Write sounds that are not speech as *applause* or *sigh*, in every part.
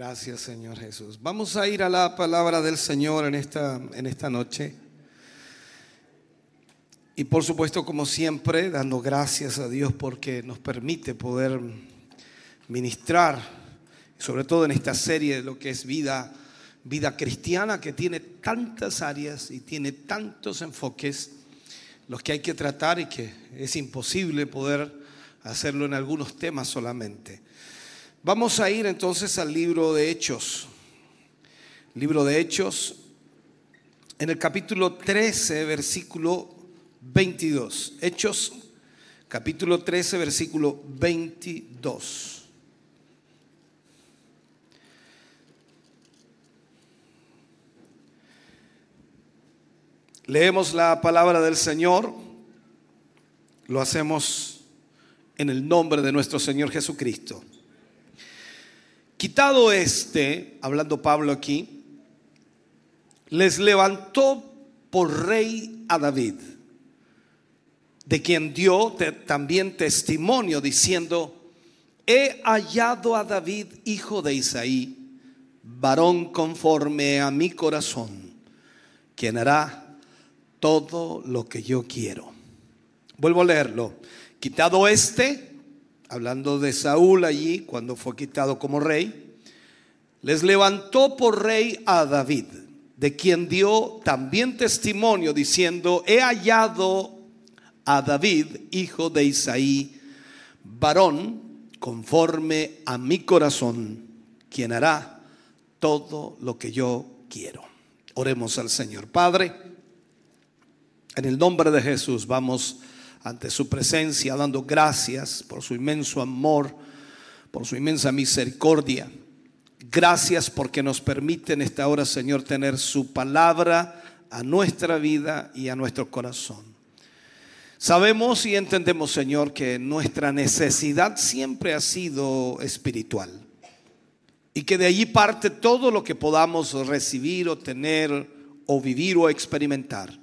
Gracias Señor Jesús. Vamos a ir a la palabra del Señor en esta, en esta noche. Y por supuesto, como siempre, dando gracias a Dios porque nos permite poder ministrar, sobre todo en esta serie de lo que es vida, vida cristiana, que tiene tantas áreas y tiene tantos enfoques, los que hay que tratar y que es imposible poder hacerlo en algunos temas solamente. Vamos a ir entonces al libro de Hechos. Libro de Hechos, en el capítulo 13, versículo 22. Hechos, capítulo 13, versículo 22. Leemos la palabra del Señor, lo hacemos en el nombre de nuestro Señor Jesucristo. Quitado este, hablando Pablo aquí, les levantó por rey a David, de quien dio también testimonio diciendo, he hallado a David, hijo de Isaí, varón conforme a mi corazón, quien hará todo lo que yo quiero. Vuelvo a leerlo. Quitado este, hablando de Saúl allí, cuando fue quitado como rey, les levantó por rey a David, de quien dio también testimonio diciendo, he hallado a David, hijo de Isaí, varón conforme a mi corazón, quien hará todo lo que yo quiero. Oremos al Señor. Padre, en el nombre de Jesús vamos ante su presencia, dando gracias por su inmenso amor, por su inmensa misericordia. Gracias porque nos permite en esta hora, Señor, tener su palabra a nuestra vida y a nuestro corazón. Sabemos y entendemos, Señor, que nuestra necesidad siempre ha sido espiritual y que de allí parte todo lo que podamos recibir o tener o vivir o experimentar.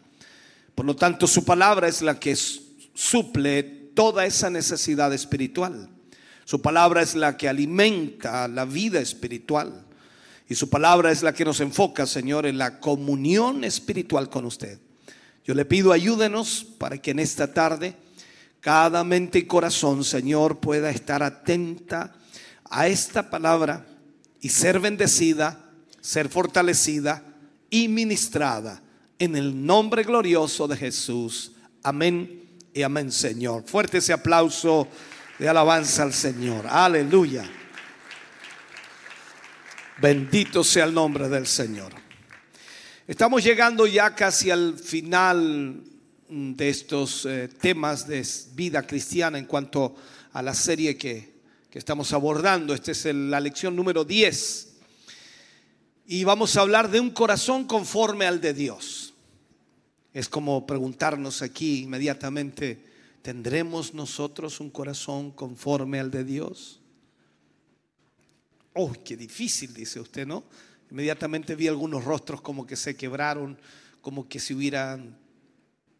Por lo tanto, su palabra es la que suple toda esa necesidad espiritual. Su palabra es la que alimenta la vida espiritual. Y su palabra es la que nos enfoca, Señor, en la comunión espiritual con usted. Yo le pido ayúdenos para que en esta tarde cada mente y corazón, Señor, pueda estar atenta a esta palabra y ser bendecida, ser fortalecida y ministrada en el nombre glorioso de Jesús. Amén y amén, Señor. Fuerte ese aplauso de alabanza al Señor. Aleluya. Bendito sea el nombre del Señor. Estamos llegando ya casi al final de estos eh, temas de vida cristiana en cuanto a la serie que, que estamos abordando. Esta es la lección número 10. Y vamos a hablar de un corazón conforme al de Dios. Es como preguntarnos aquí inmediatamente, ¿tendremos nosotros un corazón conforme al de Dios? Oh, qué difícil, dice usted, ¿no? Inmediatamente vi algunos rostros como que se quebraron, como que si hubieran,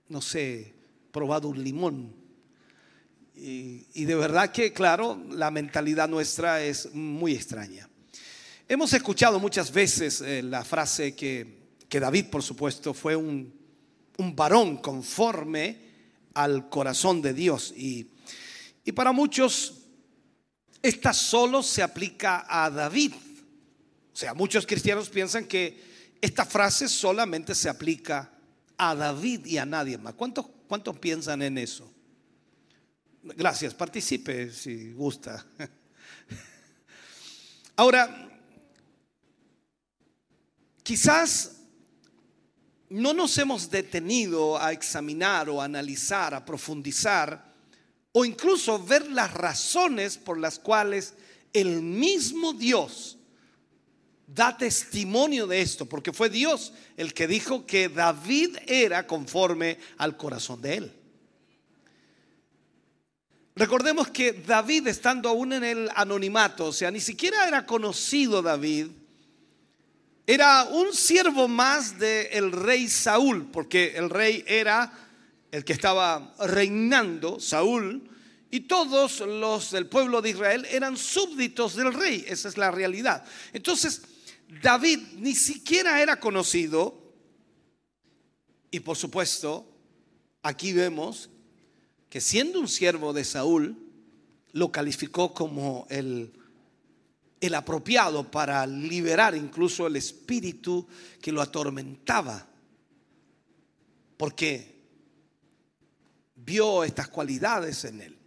no sé, probado un limón. Y, de verdad que, claro, la mentalidad nuestra es muy extraña. Hemos escuchado muchas veces eh, la frase que, que David, por supuesto, fue un un varón conforme al corazón de Dios. Y, y para muchos, esta solo se aplica a David. O sea, muchos cristianos piensan que esta frase solamente se aplica a David y a nadie más. ¿Cuántos, cuántos piensan en eso? Gracias, participe si gusta. *laughs* Ahora, quizás no nos hemos detenido a examinar o analizar, a profundizar o incluso ver las razones por las cuales el mismo Dios da testimonio de esto, porque fue Dios el que dijo que David era conforme al corazón de él. Recordemos que David, estando aún en el anonimato, o sea, ni siquiera era conocido David, era un siervo más del rey Saúl, porque el rey era el que estaba reinando, Saúl, y todos los del pueblo de Israel eran súbditos del rey, esa es la realidad. Entonces, David ni siquiera era conocido, y por supuesto, aquí vemos que siendo un siervo de Saúl, lo calificó como el, el apropiado para liberar incluso el espíritu que lo atormentaba. Porque vio estas cualidades en él.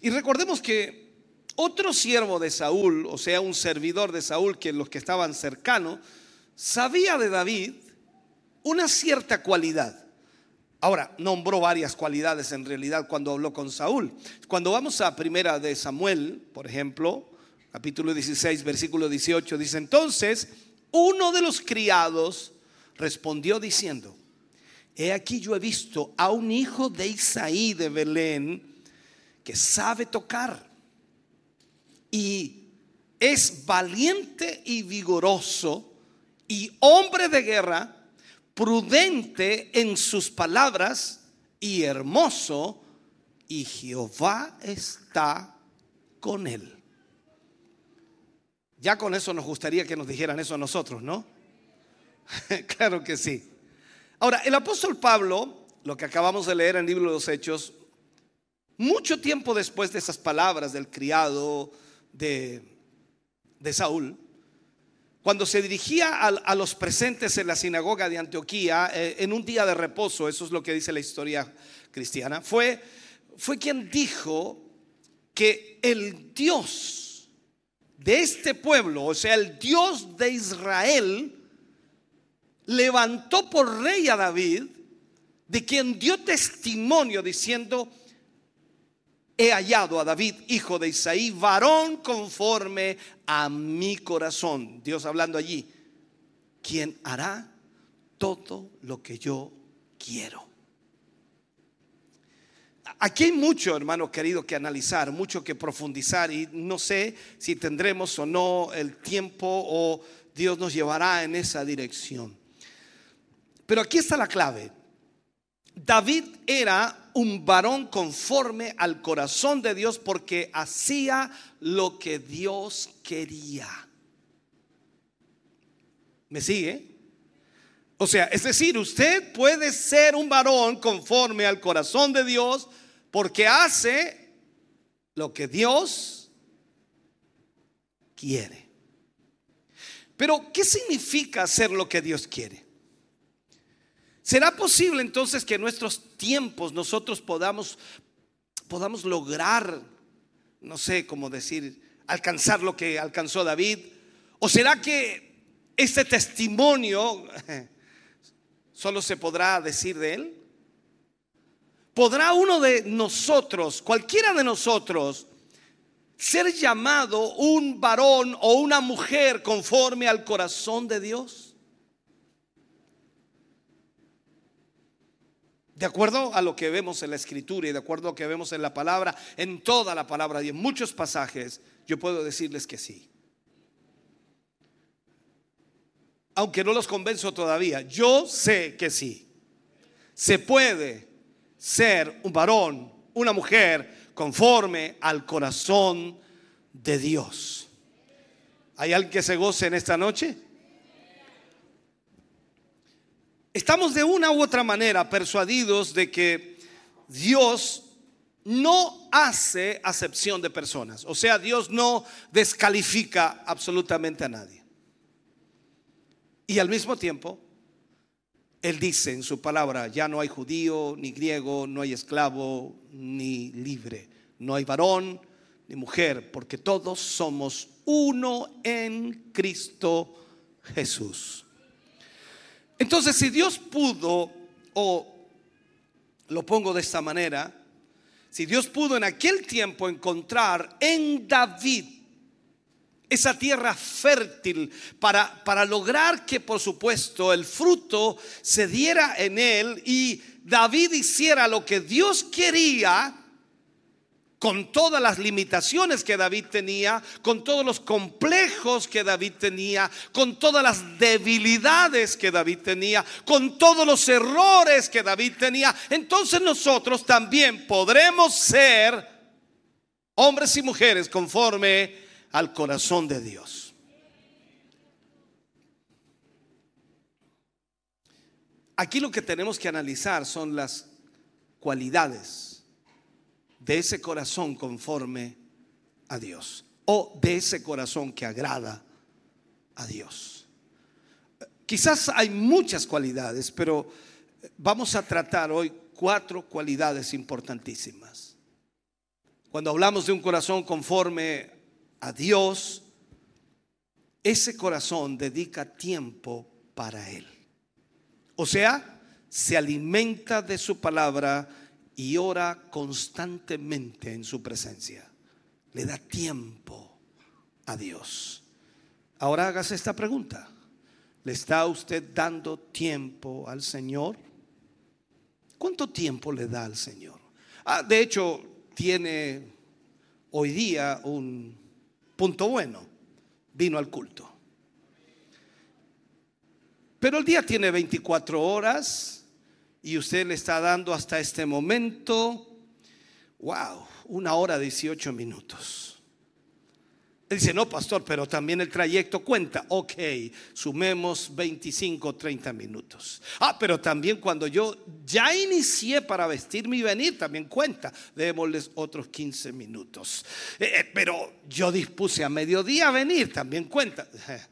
Y recordemos que otro siervo de Saúl, o sea, un servidor de Saúl, que los que estaban cercanos, sabía de David una cierta cualidad. Ahora, nombró varias cualidades en realidad cuando habló con Saúl. Cuando vamos a primera de Samuel, por ejemplo, capítulo 16, versículo 18, dice, entonces uno de los criados respondió diciendo, he aquí yo he visto a un hijo de Isaí de Belén que sabe tocar y es valiente y vigoroso y hombre de guerra prudente en sus palabras y hermoso, y Jehová está con él. Ya con eso nos gustaría que nos dijeran eso a nosotros, ¿no? *laughs* claro que sí. Ahora, el apóstol Pablo, lo que acabamos de leer en el libro de los Hechos, mucho tiempo después de esas palabras del criado de, de Saúl, cuando se dirigía a, los presentes en la sinagoga de Antioquía eh, en un día de reposo, eso es lo que dice la historia cristiana, fue, fue quien dijo que el Dios de este pueblo, o sea, el Dios de Israel, levantó por rey a David, de quien dio testimonio diciendo, he hallado a David, hijo de Isaí, varón conforme a mi corazón. Dios hablando allí, quien hará todo lo que yo quiero. Aquí hay mucho, hermano querido, que analizar, mucho que profundizar y no sé si tendremos o no el tiempo o Dios nos llevará en esa dirección. Pero aquí está la clave. David era un varón conforme al corazón de Dios porque hacía lo que Dios quería. ¿Me sigue? O sea, es decir, usted puede ser un varón conforme al corazón de Dios porque hace lo que Dios quiere. Pero, ¿qué significa hacer lo que Dios quiere? ¿Será posible entonces que en nuestros tiempos nosotros podamos, podamos lograr, no sé cómo decir, alcanzar lo que alcanzó David? ¿O será que este testimonio *laughs* solo se podrá decir de él? ¿Podrá uno de nosotros, cualquiera de nosotros, ser llamado un varón o una mujer conforme al corazón de Dios? De acuerdo a lo que vemos en la escritura y de acuerdo a lo que vemos en la palabra, en toda la palabra y en muchos pasajes, yo puedo decirles que sí. Aunque no los convenzo todavía, yo sé que sí. Se puede ser un varón, una mujer conforme al corazón de Dios. ¿Hay alguien que se goce en esta noche? Estamos de una u otra manera persuadidos de que Dios no hace acepción de personas. O sea, Dios no descalifica absolutamente a nadie. Y al mismo tiempo, Él dice en su palabra, ya no hay judío, ni griego, no hay esclavo, ni libre, no hay varón, ni mujer, porque todos somos uno en Cristo Jesús. Entonces, si Dios pudo, o lo pongo de esta manera, si Dios pudo en aquel tiempo encontrar en David esa tierra fértil para, para lograr que por supuesto el fruto se diera en él y David hiciera lo que Dios quería con todas las limitaciones que David tenía, con todos los complejos que David tenía, con todas las debilidades que David tenía, con todos los errores que David tenía, entonces nosotros también podremos ser hombres y mujeres conforme al corazón de Dios. Aquí lo que tenemos que analizar son las cualidades de ese corazón conforme a Dios o de ese corazón que agrada a Dios. Quizás hay muchas cualidades, pero vamos a tratar hoy cuatro cualidades importantísimas. Cuando hablamos de un corazón conforme a Dios, ese corazón dedica tiempo para Él. O sea, se alimenta de su palabra y ora constantemente en su presencia. Le da tiempo a Dios. Ahora hágase esta pregunta. ¿Le está usted dando tiempo al Señor? ¿Cuánto tiempo le da al Señor? Ah, de hecho, tiene hoy día un Punto bueno, vino al culto. Pero el día tiene 24 horas y usted le está dando hasta este momento, wow, una hora 18 minutos. Dice, no, pastor, pero también el trayecto cuenta. Ok, sumemos 25, 30 minutos. Ah, pero también cuando yo ya inicié para vestirme y venir, también cuenta. Démosles otros 15 minutos. Eh, eh, pero yo dispuse a mediodía venir, también cuenta. *laughs*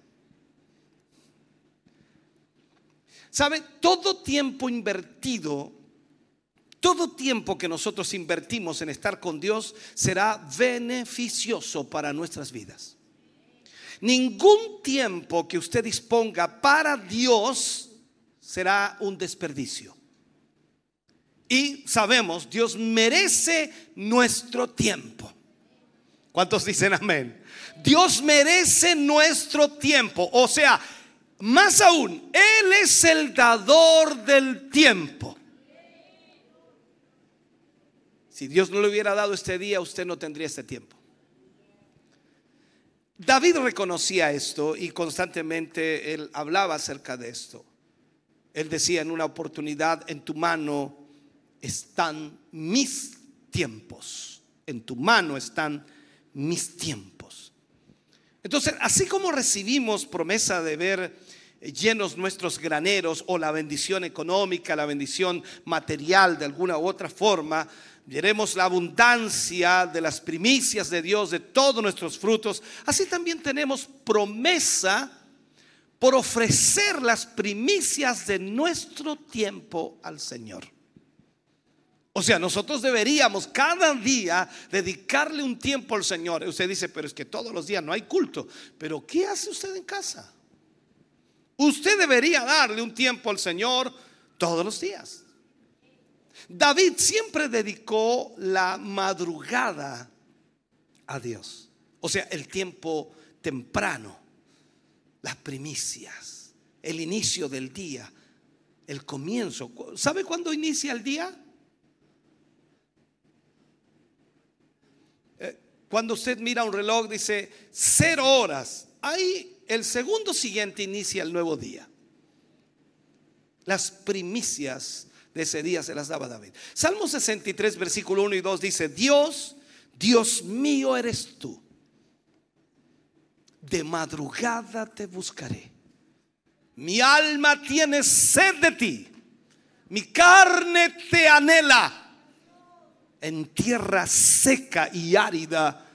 ¿Sabe? Todo tiempo invertido todo tiempo que nosotros invertimos en estar con Dios será beneficioso para nuestras vidas. Ningún tiempo que usted disponga para Dios será un desperdicio. Y sabemos, Dios merece nuestro tiempo. ¿Cuántos dicen amén? Dios merece nuestro tiempo. O sea, más aún, Él es el dador del tiempo. Si Dios no le hubiera dado este día, usted no tendría este tiempo. David reconocía esto y constantemente él hablaba acerca de esto. Él decía en una oportunidad, en tu mano están mis tiempos. En tu mano están mis tiempos. Entonces, así como recibimos promesa de ver llenos nuestros graneros o la bendición económica, la bendición material de alguna u otra forma, veremos la abundancia de las primicias de Dios, de todos nuestros frutos. Así también tenemos promesa por ofrecer las primicias de nuestro tiempo al Señor. O sea, nosotros deberíamos cada día dedicarle un tiempo al Señor. Usted dice, pero es que todos los días no hay culto. Pero ¿qué hace usted en casa? Usted debería darle un tiempo al Señor todos los días. David siempre dedicó la madrugada a Dios. O sea, el tiempo temprano, las primicias, el inicio del día, el comienzo. ¿Sabe cuándo inicia el día? Eh, cuando usted mira un reloj dice cero horas, ahí el segundo siguiente inicia el nuevo día. Las primicias de ese día se las daba David. Salmo 63, versículo 1 y 2 dice, Dios, Dios mío eres tú. De madrugada te buscaré. Mi alma tiene sed de ti. Mi carne te anhela. En tierra seca y árida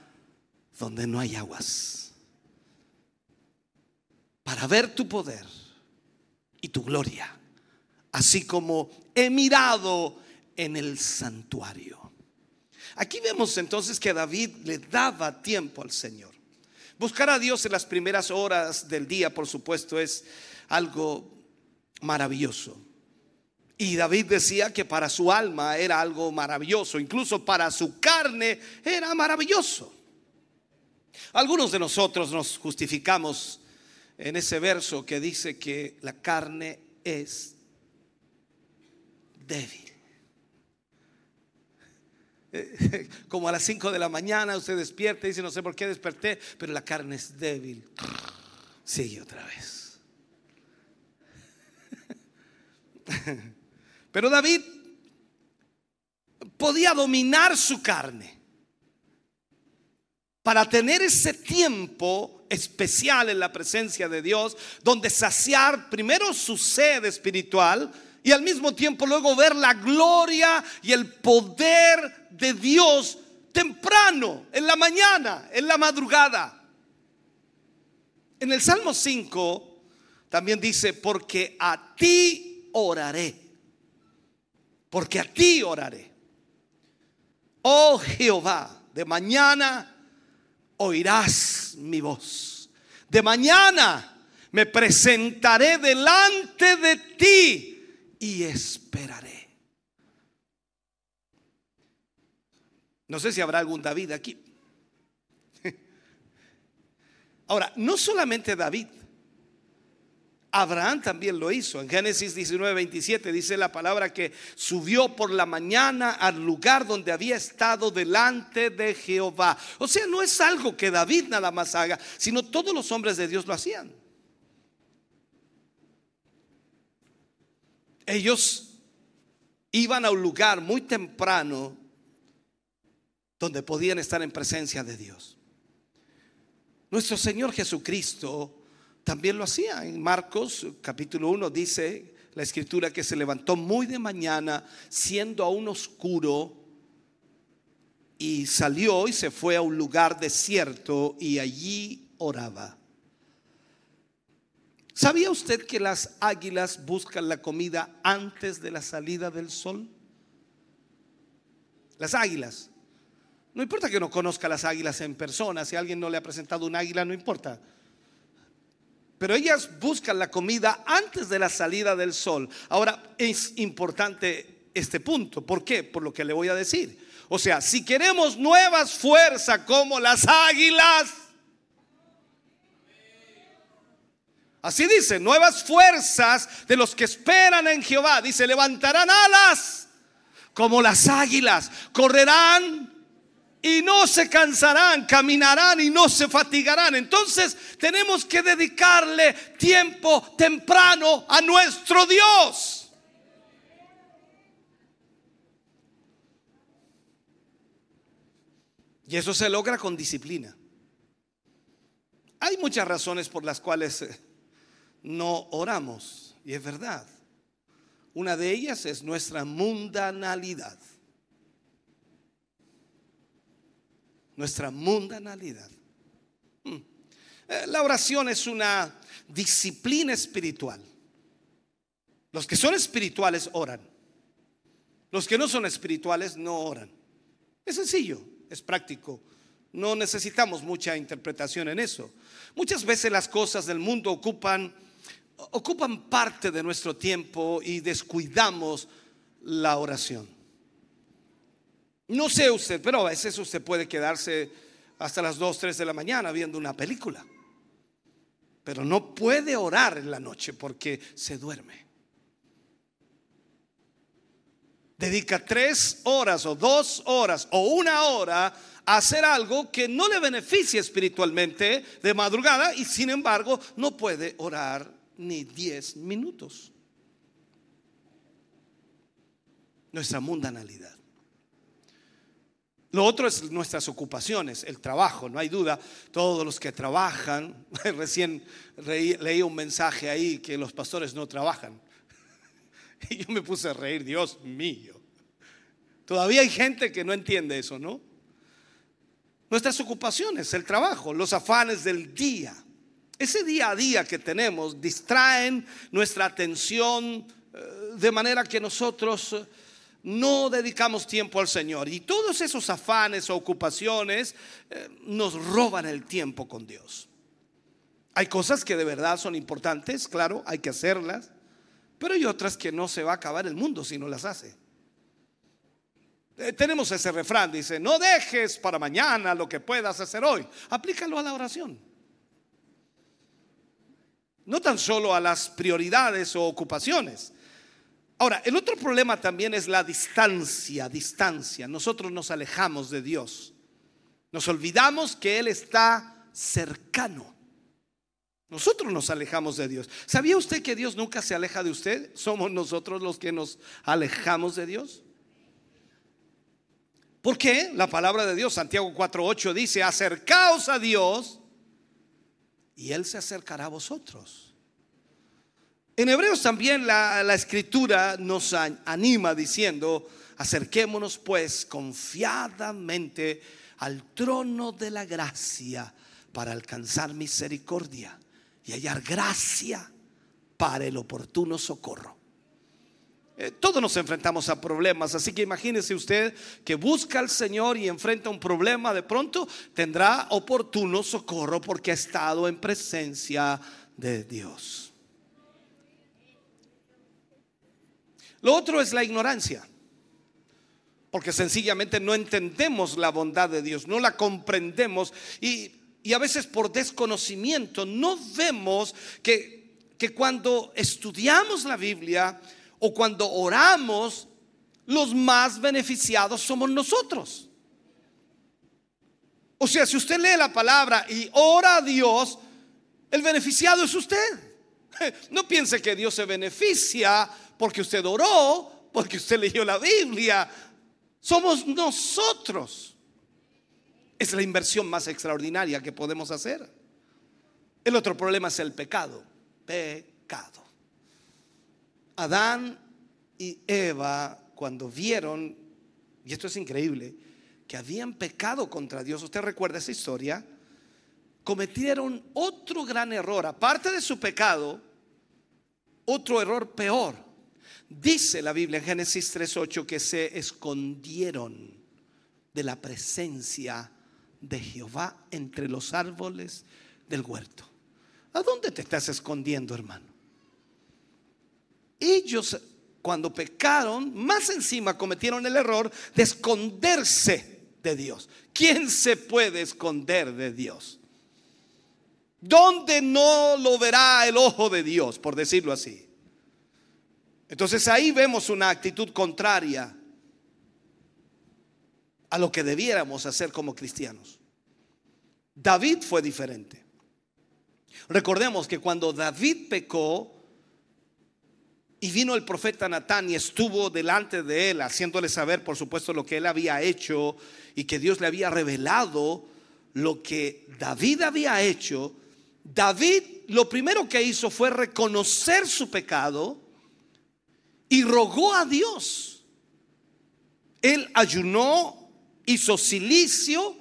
donde no hay aguas. Para ver tu poder y tu gloria así como he mirado en el santuario. Aquí vemos entonces que David le daba tiempo al Señor. Buscar a Dios en las primeras horas del día, por supuesto, es algo maravilloso. Y David decía que para su alma era algo maravilloso, incluso para su carne era maravilloso. Algunos de nosotros nos justificamos en ese verso que dice que la carne es débil. *laughs* Como a las 5 de la mañana usted despierta y dice, no sé por qué desperté, pero la carne es débil. *laughs* Sigue otra vez. *laughs* Pero David podía dominar su carne para tener ese tiempo especial en la presencia de Dios, donde saciar primero su sed espiritual y al mismo tiempo luego ver la gloria y el poder de Dios temprano, en la mañana, en la madrugada. En el Salmo 5 también dice, porque a ti oraré, porque a ti oraré. Oh Jehová, de mañana oirás mi voz. De mañana me presentaré delante de ti y esperaré. No sé si habrá algún David aquí. *laughs* Ahora, no solamente David, Abraham también lo hizo. En Génesis 19, 27 dice la palabra que subió por la mañana al lugar donde había estado delante de Jehová. O sea, no es algo que David nada más haga, sino todos los hombres de Dios lo hacían. Ellos iban a un lugar muy temprano donde podían estar en presencia de Dios. Nuestro Señor Jesucristo también lo hacía. En Marcos capítulo 1 dice la escritura que se levantó muy de mañana, siendo aún oscuro, y salió y se fue a un lugar desierto y allí oraba. ¿Sabía usted que las águilas buscan la comida antes de la salida del sol? Las águilas. No importa que no conozca las águilas en persona, si alguien no le ha presentado un águila, no importa. Pero ellas buscan la comida antes de la salida del sol. Ahora, es importante este punto. ¿Por qué? Por lo que le voy a decir. O sea, si queremos nuevas fuerzas como las águilas, así dice, nuevas fuerzas de los que esperan en Jehová. Dice, levantarán alas como las águilas, correrán y no se cansarán, caminarán y no se fatigarán. Entonces tenemos que dedicarle tiempo temprano a nuestro Dios. Y eso se logra con disciplina. Hay muchas razones por las cuales eh, no oramos, y es verdad. Una de ellas es nuestra mundanalidad. nuestra mundanalidad. Hmm. Eh, la oración es una disciplina espiritual. Los que son espirituales oran. Los que no son espirituales no oran. Es sencillo, es práctico. No necesitamos mucha interpretación en eso. Muchas veces las cosas del mundo ocupan ocupan parte de nuestro tiempo y descuidamos la oración. No sé usted, pero a veces usted puede quedarse hasta las 2, 3 de la mañana viendo una película. Pero no puede orar en la noche porque se duerme. Dedica tres horas o dos horas o una hora a hacer algo que no le beneficia espiritualmente de madrugada y sin embargo no puede orar ni 10 minutos. Nuestra mundanalidad. Lo otro es nuestras ocupaciones, el trabajo, no hay duda. Todos los que trabajan, *laughs* recién leí un mensaje ahí que los pastores no trabajan. *laughs* Y yo me puse a reír, Dios mío. Todavía hay gente que no entiende eso, ¿no? Nuestras ocupaciones, el trabajo, los afanes del día. Ese día a día que tenemos distraen nuestra atención eh, de manera que nosotros no dedicamos tiempo al Señor. Y todos esos afanes o ocupaciones eh, nos roban el tiempo con Dios. Hay cosas que de verdad son importantes, claro, hay que hacerlas, pero hay otras que no se va a acabar el mundo si no las hace. Eh, tenemos ese refrán, dice, no dejes para mañana lo que puedas hacer hoy. Aplícalo a la oración. No tan solo a las prioridades o ocupaciones. Ahora, el otro problema también es la distancia, distancia. Nosotros nos alejamos de Dios. Nos olvidamos que Él está cercano. Nosotros nos alejamos de Dios. ¿Sabía usted que Dios nunca se aleja de usted? Somos nosotros los que nos alejamos de Dios. ¿Por qué? La palabra de Dios, Santiago 4.8 dice, acercaos a Dios y Él se acercará a vosotros. En Hebreos también la, la escritura nos anima diciendo, acerquémonos pues confiadamente al trono de la gracia para alcanzar misericordia y hallar gracia para el oportuno socorro. Eh, todos nos enfrentamos a problemas, así que imagínese usted que busca al Señor y enfrenta un problema, de pronto tendrá oportuno socorro porque ha estado en presencia de Dios. Lo otro es la ignorancia, porque sencillamente no entendemos la bondad de Dios, no la comprendemos y y a veces por desconocimiento no vemos que, que cuando estudiamos la Biblia o cuando oramos, los más beneficiados somos nosotros. O sea, si usted lee la palabra y ora a Dios, el beneficiado es usted. *laughs* No piense que Dios se beneficia porque usted oró, porque usted leyó la Biblia. Somos nosotros es la inversión más extraordinaria que podemos hacer. El otro problema es el pecado. Pecado. Adán y Eva, cuando vieron, y esto es increíble, que habían pecado contra Dios, usted recuerda esa historia, cometieron otro gran error. Aparte de su pecado, otro error peor. Dice la Biblia en Génesis 3.8 que se escondieron de la presencia de Jehová entre los árboles del huerto. ¿A dónde te estás escondiendo, hermano? Ellos, cuando pecaron, más encima cometieron el error de esconderse de Dios. ¿Quién se puede esconder de Dios? ¿Dónde no lo verá el ojo de Dios, por decirlo así? Entonces ahí vemos una actitud contraria a lo que debiéramos hacer como cristianos. David fue diferente. Recordemos que cuando David pecó y vino el profeta Natán y estuvo delante de él, haciéndole saber, por supuesto, lo que él había hecho y que Dios le había revelado lo que David había hecho, David lo primero que hizo fue reconocer su pecado y rogó a Dios. Él ayunó hizo silicio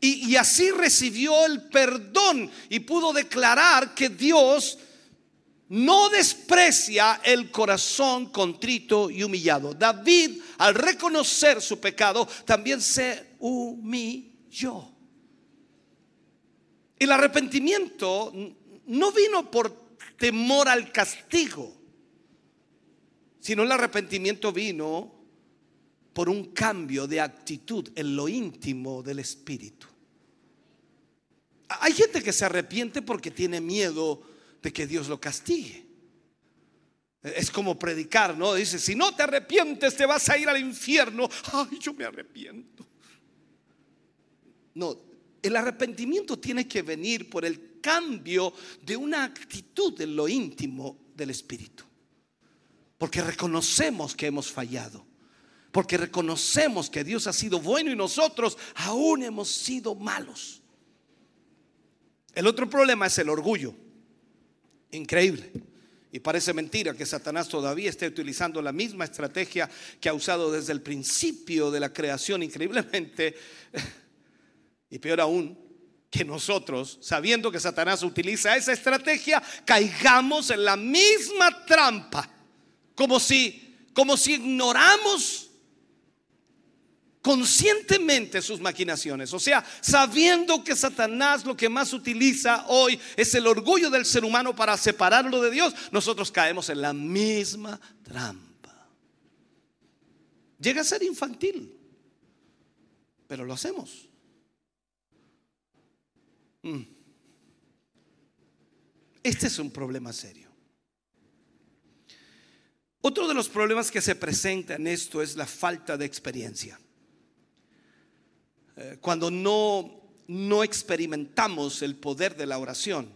y, así recibió el perdón y pudo declarar que Dios no desprecia el corazón contrito y humillado. David, al reconocer su pecado, también se humilló. El arrepentimiento no vino por temor al castigo, sino el arrepentimiento vino por un cambio de actitud en lo íntimo del espíritu. Hay gente que se arrepiente porque tiene miedo de que Dios lo castigue. Es como predicar, ¿no? Dice, si no te arrepientes te vas a ir al infierno. Ay, yo me arrepiento. No, el arrepentimiento tiene que venir por el cambio de una actitud en lo íntimo del espíritu. Porque reconocemos que hemos fallado porque reconocemos que Dios ha sido bueno y nosotros aún hemos sido malos. El otro problema es el orgullo. Increíble. Y parece mentira que Satanás todavía esté utilizando la misma estrategia que ha usado desde el principio de la creación, increíblemente. *laughs* Y peor aún, que nosotros, sabiendo que Satanás utiliza esa estrategia, caigamos en la misma trampa, como si, como si ignoramos conscientemente sus maquinaciones. O sea, sabiendo que Satanás lo que más utiliza hoy es el orgullo del ser humano para separarlo de Dios, nosotros caemos en la misma trampa. Llega a ser infantil, pero lo hacemos. Mm. Este es un problema serio. Otro de los problemas que se presenta en esto es la falta de experiencia. Eh, cuando no, no experimentamos el poder de la oración.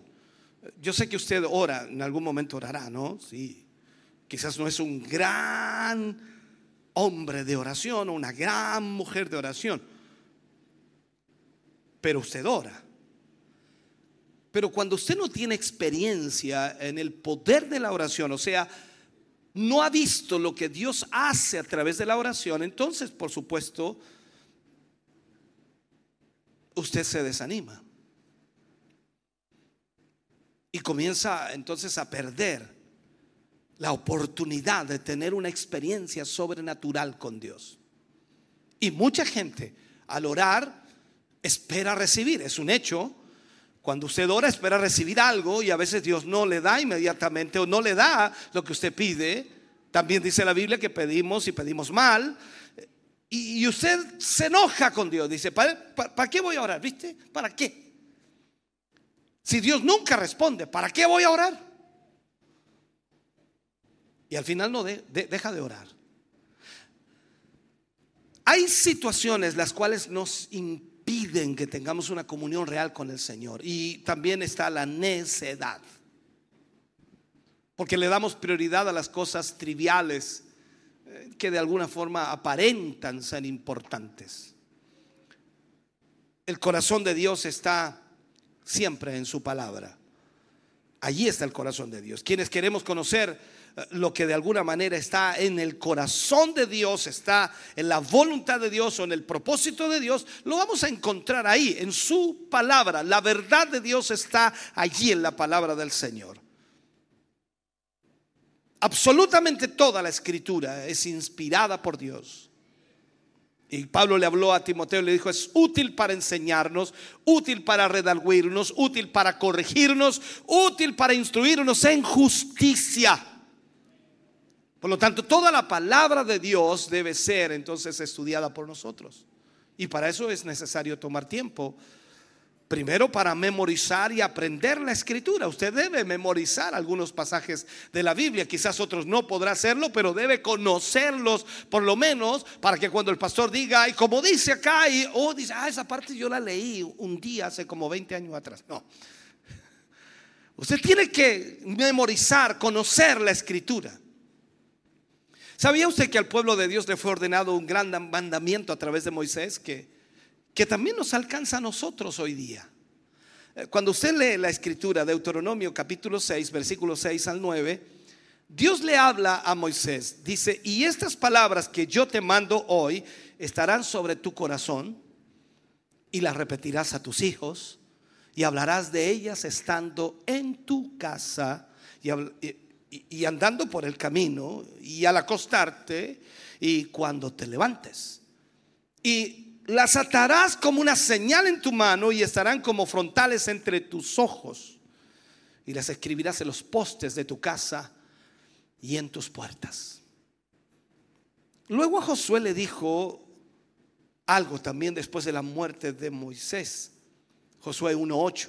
Yo sé que usted ora, en algún momento orará, ¿no? Sí. Quizás no es un gran hombre de oración o una gran mujer de oración, pero usted ora. Pero cuando usted no tiene experiencia en el poder de la oración, o sea, no ha visto lo que Dios hace a través de la oración, entonces, por supuesto, usted se desanima. Y comienza entonces a perder la oportunidad de tener una experiencia sobrenatural con Dios. Y mucha gente al orar espera recibir, es un hecho. Cuando usted ora espera recibir algo y a veces Dios no le da inmediatamente o no le da lo que usted pide. También dice la Biblia que pedimos y pedimos mal. Y usted se enoja con Dios. Dice, ¿para, qué voy a orar? ¿Viste? ¿Para qué? Si Dios nunca responde, ¿para qué voy a orar? Y al final no deja de orar. Hay situaciones las cuales nos impiden que tengamos una comunión real con el Señor. Y también está la necedad. Porque le damos prioridad a las cosas triviales que de alguna forma aparentan ser importantes. El corazón de Dios está siempre en su palabra. Allí está el corazón de Dios. Quienes queremos conocer lo que de alguna manera está en el corazón de Dios, está en la voluntad de Dios o en el propósito de Dios, lo vamos a encontrar ahí, en su palabra. La verdad de Dios está allí en la palabra del Señor. Absolutamente toda la escritura es inspirada por Dios. Y Pablo le habló a Timoteo le dijo, es útil para enseñarnos, útil para redarguirnos, útil para corregirnos, útil para instruirnos en justicia por lo tanto, toda la palabra de Dios debe ser entonces estudiada por nosotros. Y para eso es necesario tomar tiempo. Primero para memorizar y aprender la escritura. Usted debe memorizar algunos pasajes de la Biblia. Quizás otros no podrá hacerlo, pero debe conocerlos por lo menos para que cuando el pastor diga, y como dice acá, y oh, dice, ah, esa parte yo la leí un día hace como 20 años atrás. No. Usted tiene que memorizar, conocer la escritura. ¿Sabía usted que al pueblo de Dios le fue ordenado un gran mandamiento a través de Moisés que, que también nos alcanza a nosotros hoy día? Eh, cuando usted lee la escritura, Deuteronomio capítulo 6, versículo 6 al 9, Dios le habla a Moisés, dice, y estas palabras que yo te mando hoy estarán sobre tu corazón y las repetirás a tus hijos y hablarás de ellas estando en tu casa y, y, andando por el camino y al acostarte y cuando te levantes. Y las atarás como una señal en tu mano y estarán como frontales entre tus ojos. Y las escribirás en los postes de tu casa y en tus puertas. Luego a Josué le dijo algo también después de la muerte de Moisés. Josué 1.8.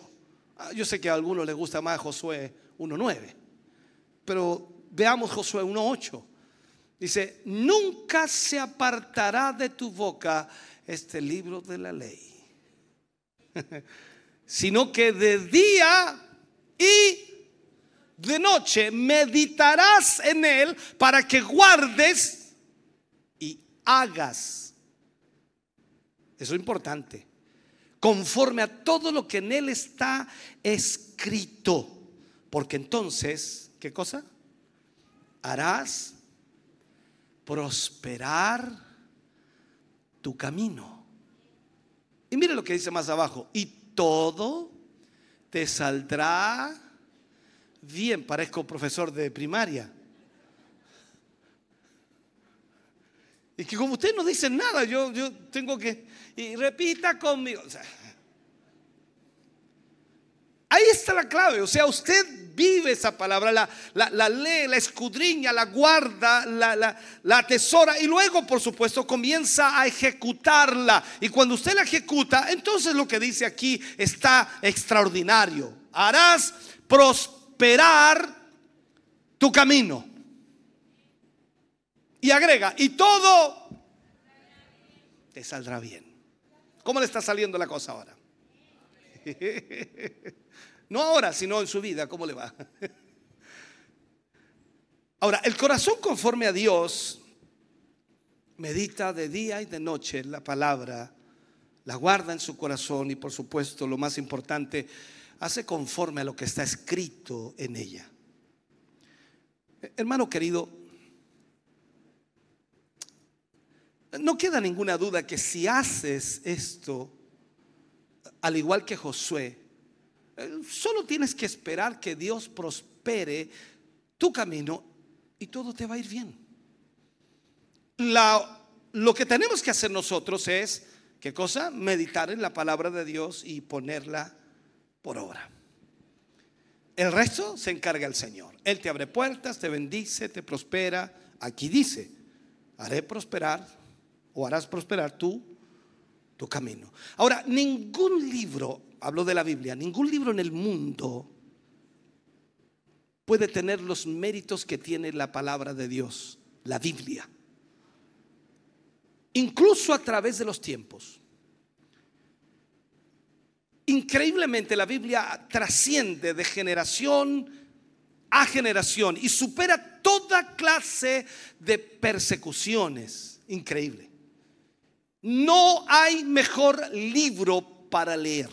Ah, yo sé que a algunos les gusta más Josué 1.9 pero veamos Josué 1.8. Dice, nunca se apartará de tu boca este libro de la ley, *laughs* sino que de día y de noche meditarás en él para que guardes y hagas. Eso es importante. Conforme a todo lo que en él está escrito. Porque entonces ¿Qué cosa? Harás prosperar tu camino. Y mire lo que dice más abajo. Y todo te saldrá bien. Parezco profesor de primaria. Y que como usted no dice nada, yo, yo tengo que... Y repita conmigo. Ahí está la clave. O sea, usted vive esa palabra, la, la, lee, la escudriña, la guarda, la, la, atesora y luego, por supuesto, comienza a ejecutarla. Y cuando usted la ejecuta, entonces lo que dice aquí está extraordinario. Harás prosperar tu camino. Y agrega, y todo te saldrá bien. ¿Cómo le está saliendo la cosa ahora? *laughs* No ahora, sino en su vida. ¿Cómo le va? *laughs* Ahora, el corazón conforme a Dios medita de día y de noche la palabra, la guarda en su corazón y por supuesto, lo más importante, hace conforme a lo que está escrito en ella. Hermano querido, no queda ninguna duda que si haces esto, al igual que Josué, solo tienes que esperar que Dios prospere tu camino y todo te va a ir bien. lo que tenemos que hacer nosotros es, ¿qué cosa? Meditar en la palabra de Dios y ponerla por obra. El resto se encarga el Señor. Él te abre puertas, te bendice, te prospera. Aquí dice, haré prosperar o harás prosperar tú tu camino. Ahora, ningún libro hablo de la Biblia, ningún libro en el mundo puede tener los méritos que tiene la palabra de Dios, la Biblia. Incluso a través de los tiempos. Increíblemente la Biblia trasciende de generación a generación y supera toda clase de persecuciones. Increíble. No hay mejor libro para leer.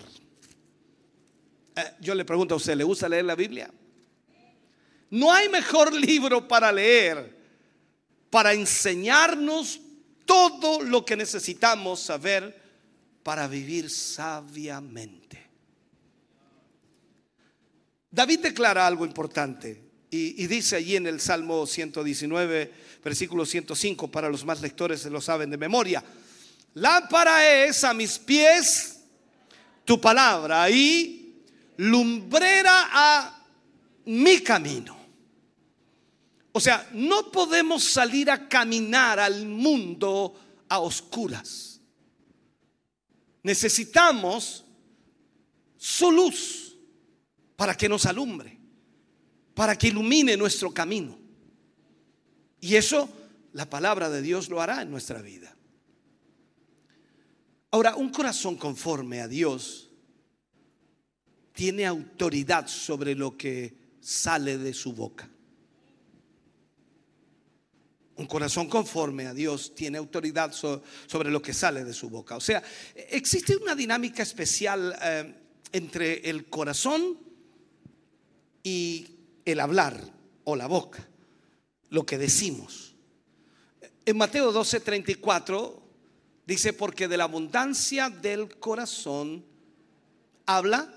Eh, yo le pregunto a usted, ¿le gusta leer la Biblia? No hay mejor *laughs* libro para leer, para enseñarnos todo lo que necesitamos saber para vivir sabiamente. David declara algo importante y, dice allí en el Salmo 119, versículo 105, para los más lectores se lo saben de memoria, lámpara es a mis pies tu palabra y lumbrera a mi camino. O sea, no podemos salir a caminar al mundo a oscuras. Necesitamos su luz para que nos alumbre, para que ilumine nuestro camino. Y eso la palabra de Dios lo hará en nuestra vida. Ahora, un corazón conforme a Dios tiene autoridad sobre lo que sale de su boca. Un corazón conforme a Dios tiene autoridad sobre lo que sale de su boca. O sea, existe una dinámica especial eh, entre el corazón y el hablar o la boca, lo que decimos. En Mateo 12:34 dice, porque de la abundancia del corazón habla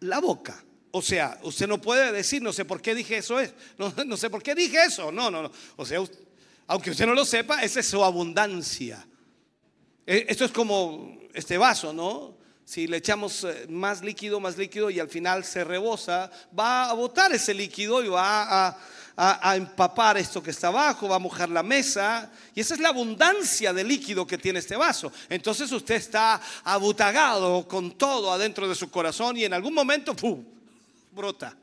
la boca. O sea, usted no puede decir, no sé por qué dije eso, es, no, sé por qué dije eso. No, no, no. O sea, aunque usted no lo sepa, esa es su abundancia. E, esto es como este vaso, ¿no? Si le echamos eh, más líquido, más líquido y al final se rebosa, va a botar ese líquido y va a a, empapar esto que está abajo, va a mojar la mesa. Y esa es la abundancia de líquido que tiene este vaso. Entonces usted está abutagado con todo adentro de su corazón y en algún momento ¡pum! brota.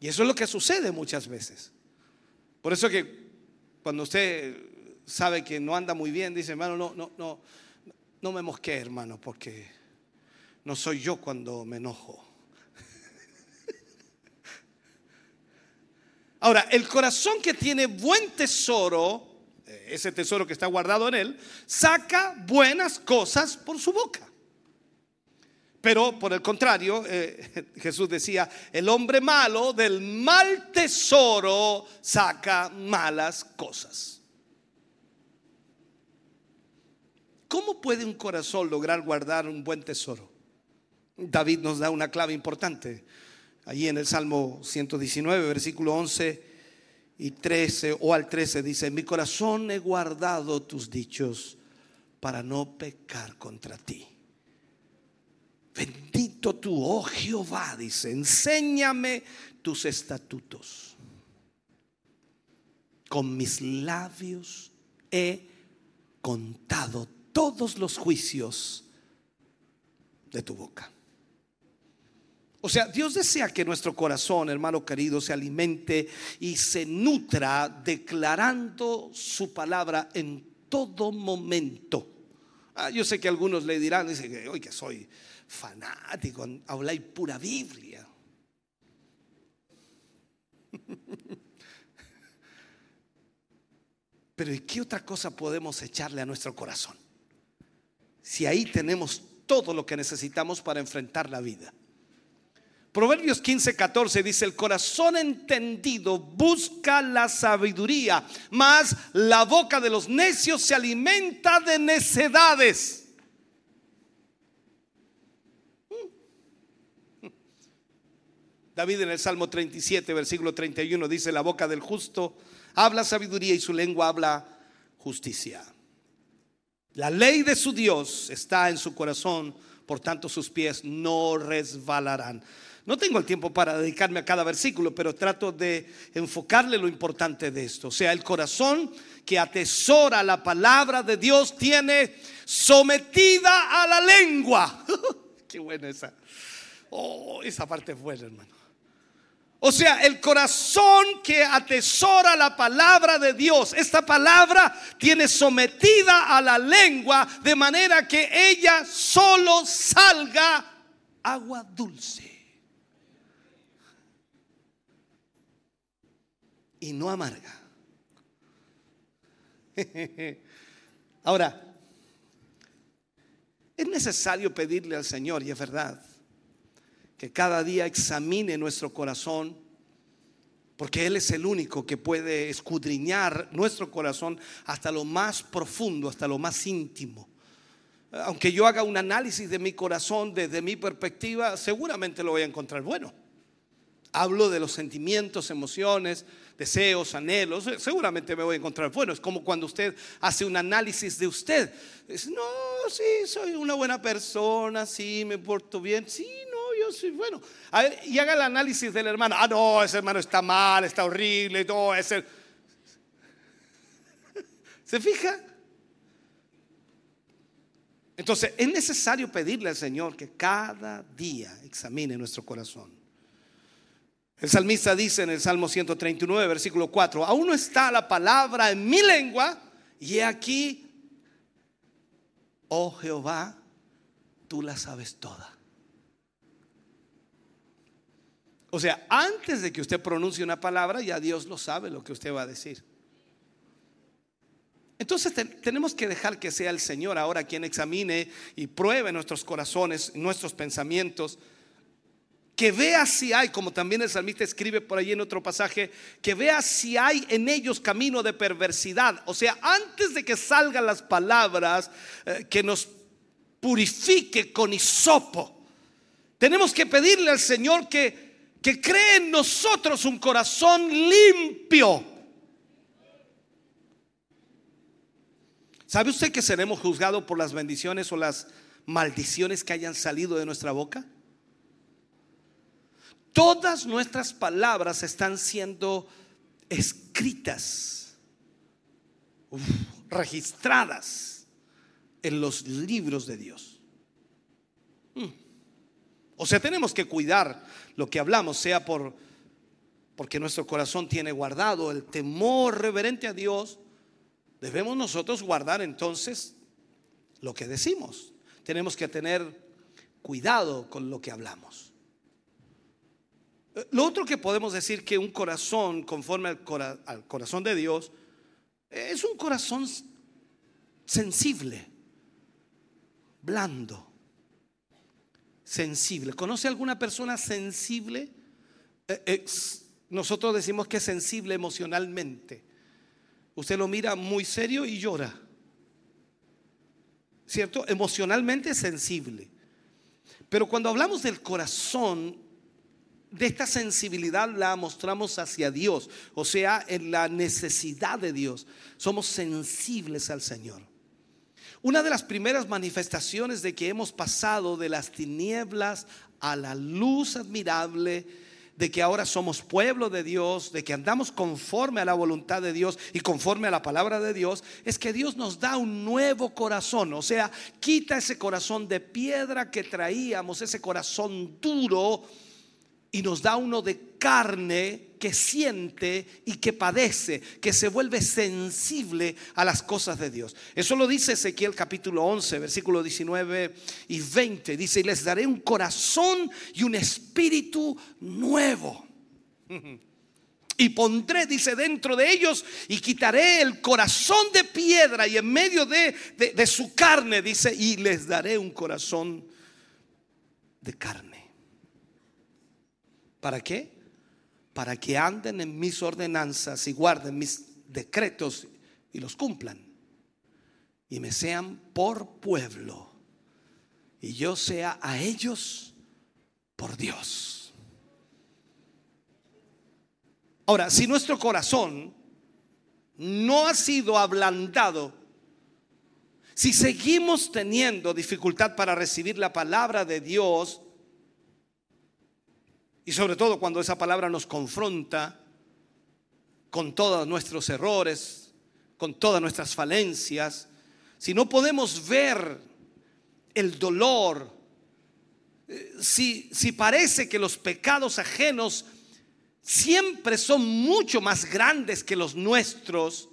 Y eso es lo que sucede muchas veces. Por eso que cuando usted sabe que no anda muy bien, dice, hermano, no, no, no, no me mosqué, hermano, porque no soy yo cuando me enojo. Ahora, el corazón que tiene buen tesoro, eh, ese tesoro que está guardado en él, saca buenas cosas por su boca. Pero por el contrario, eh, *laughs* Jesús decía, el hombre malo del mal tesoro saca malas cosas. ¿Cómo puede un corazón lograr guardar un buen tesoro? David nos da una clave importante. Allí en el Salmo 119, versículo 11 y 13 o al 13 dice, mi corazón he guardado tus dichos para no pecar contra ti. Bendito tú, oh Jehová, dice, enséñame tus estatutos. Con mis labios he contado todos los juicios de tu boca. O sea, Dios desea que nuestro corazón, hermano querido, se alimente y se nutra declarando su palabra en todo momento. Ah, yo sé que algunos le dirán, dice que que soy fanático, habláis pura Biblia. *laughs* Pero ¿y qué otra cosa podemos echarle a nuestro corazón? Si ahí tenemos todo lo que necesitamos para enfrentar la vida. Proverbios 15, 14 dice, el corazón entendido busca la sabiduría, mas la boca de los necios se alimenta de necedades. David en el Salmo 37, versículo 31 dice, la boca del justo habla sabiduría y su lengua habla justicia. La ley de su Dios está en su corazón, por tanto sus pies no resbalarán. No tengo el tiempo para dedicarme a cada versículo, pero trato de enfocarle lo importante de esto. O sea, el corazón que atesora la palabra de Dios tiene sometida a la lengua. *laughs* Qué buena esa. Oh, esa parte es buena, hermano. O sea, el corazón que atesora la palabra de Dios, esta palabra tiene sometida a la lengua de manera que ella solo salga agua dulce. Y no amarga. *laughs* Ahora, es necesario pedirle al Señor, y es verdad, que cada día examine nuestro corazón, porque Él es el único que puede escudriñar nuestro corazón hasta lo más profundo, hasta lo más íntimo. Aunque yo haga un análisis de mi corazón desde mi perspectiva, seguramente lo voy a encontrar bueno. Hablo de los sentimientos, emociones, deseos, anhelos, seguramente me voy a encontrar. Bueno, es como cuando usted hace un análisis de usted. No, sí, soy una buena persona, sí, me porto bien, sí, no, yo soy bueno. y haga el análisis del hermano. Ah, no, ese hermano está mal, está horrible, todo ese. *laughs* ¿Se fija? Entonces, es necesario pedirle al Señor que cada día examine nuestro corazón. El salmista dice en el Salmo 139, versículo 4, aún no está la palabra en mi lengua, y aquí, oh Jehová, tú la sabes toda. O sea, antes de que usted pronuncie una palabra, ya Dios lo sabe lo que usted va a decir. Entonces tenemos que dejar que sea el Señor ahora quien examine y pruebe nuestros corazones, nuestros pensamientos que vea si hay, como también el salmista escribe por ahí en otro pasaje, que vea si hay en ellos camino de perversidad. O sea, antes de que salgan las palabras, eh, que nos purifique con hisopo. Tenemos que pedirle al Señor que, que cree en nosotros un corazón limpio. ¿Sabe usted que seremos juzgados por las bendiciones o las maldiciones que hayan salido de nuestra boca? Todas nuestras palabras están siendo escritas, registradas en los libros de Dios. Mm. O sea, tenemos que cuidar lo que hablamos, sea por porque nuestro corazón tiene guardado el temor reverente a Dios, debemos nosotros guardar entonces lo que decimos. Tenemos que tener cuidado con lo que hablamos. Lo otro que podemos decir que un corazón conforme al, corazón de Dios es un corazón sensible, blando, sensible. ¿Conoce alguna persona sensible? Eh, eh, nosotros decimos que es sensible emocionalmente. Usted lo mira muy serio y llora. ¿Cierto? Emocionalmente sensible. Pero cuando hablamos del corazón, de esta sensibilidad la mostramos hacia Dios, o sea, en la necesidad de Dios. Somos sensibles al Señor. Una de las primeras manifestaciones de que hemos pasado de las tinieblas a la luz admirable, de que ahora somos pueblo de Dios, de que andamos conforme a la voluntad de Dios y conforme a la palabra de Dios, es que Dios nos da un nuevo corazón, o sea, quita ese corazón de piedra que traíamos, ese corazón duro y nos da uno de carne que siente y que padece, que se vuelve sensible a las cosas de Dios. Eso lo dice Ezequiel capítulo 11, versículo 19 y 20. Dice, y les daré un corazón y un espíritu nuevo. *laughs* Y pondré, dice, dentro de ellos y quitaré el corazón de piedra y en medio de, de, de su carne, dice, y les daré un corazón de carne. ¿Para qué? Para que anden en mis ordenanzas y guarden mis decretos y los cumplan. Y me sean por pueblo. Y yo sea a ellos por Dios. Ahora, si nuestro corazón no ha sido ablandado, si seguimos teniendo dificultad para recibir la palabra de Dios, y sobre todo cuando esa palabra nos confronta con todos nuestros errores, con todas nuestras falencias, si no podemos ver el dolor, eh, si, si parece que los pecados ajenos siempre son mucho más grandes que los nuestros,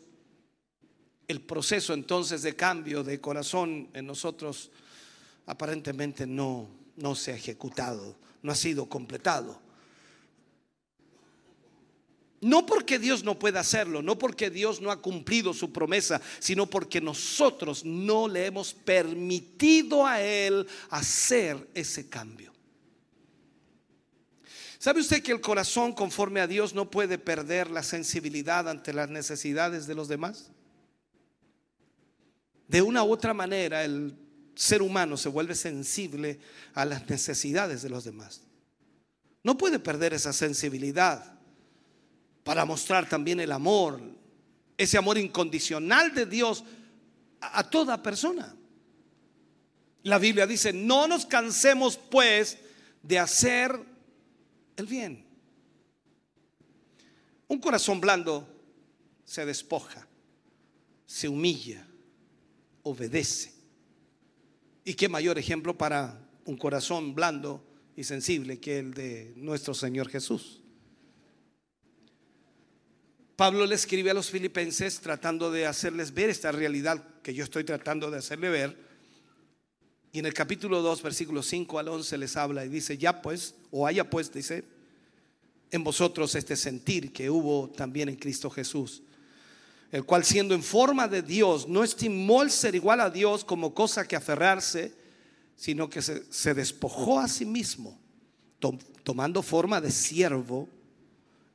el proceso entonces de cambio de corazón en nosotros aparentemente no, no se ha ejecutado no ha sido completado. No porque Dios no pueda hacerlo, no porque Dios no ha cumplido su promesa, sino porque nosotros no le hemos permitido a Él hacer ese cambio. ¿Sabe usted que el corazón conforme a Dios no puede perder la sensibilidad ante las necesidades de los demás? De una u otra manera, el ser humano se vuelve sensible a las necesidades de los demás. No puede perder esa sensibilidad para mostrar también el amor, ese amor incondicional de Dios a, toda persona. La Biblia dice, no nos cansemos pues de hacer el bien. Un corazón blando se despoja, se humilla, obedece. ¿Y qué mayor ejemplo para un corazón blando y sensible que el de nuestro Señor Jesús? Pablo le escribe a los filipenses tratando de hacerles ver esta realidad que yo estoy tratando de hacerle ver. Y en el capítulo 2, versículos 5 al 11 les habla y dice, ya pues, o haya pues, dice, en vosotros este sentir que hubo también en Cristo Jesús el cual siendo en forma de Dios, no estimó el ser igual a Dios como cosa que aferrarse, sino que se, despojó a sí mismo, tomando forma de siervo,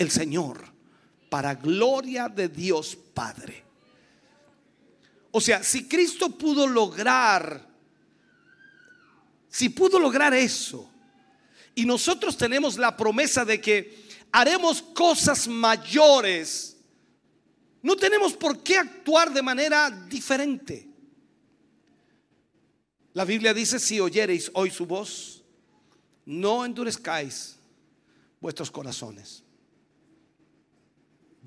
el Señor, para gloria de Dios Padre. O sea, si Cristo pudo lograr, si pudo lograr eso, y nosotros tenemos la promesa de que haremos cosas mayores, no tenemos por qué actuar de manera diferente. La Biblia dice, si oyereis hoy su voz, no endurezcáis vuestros corazones.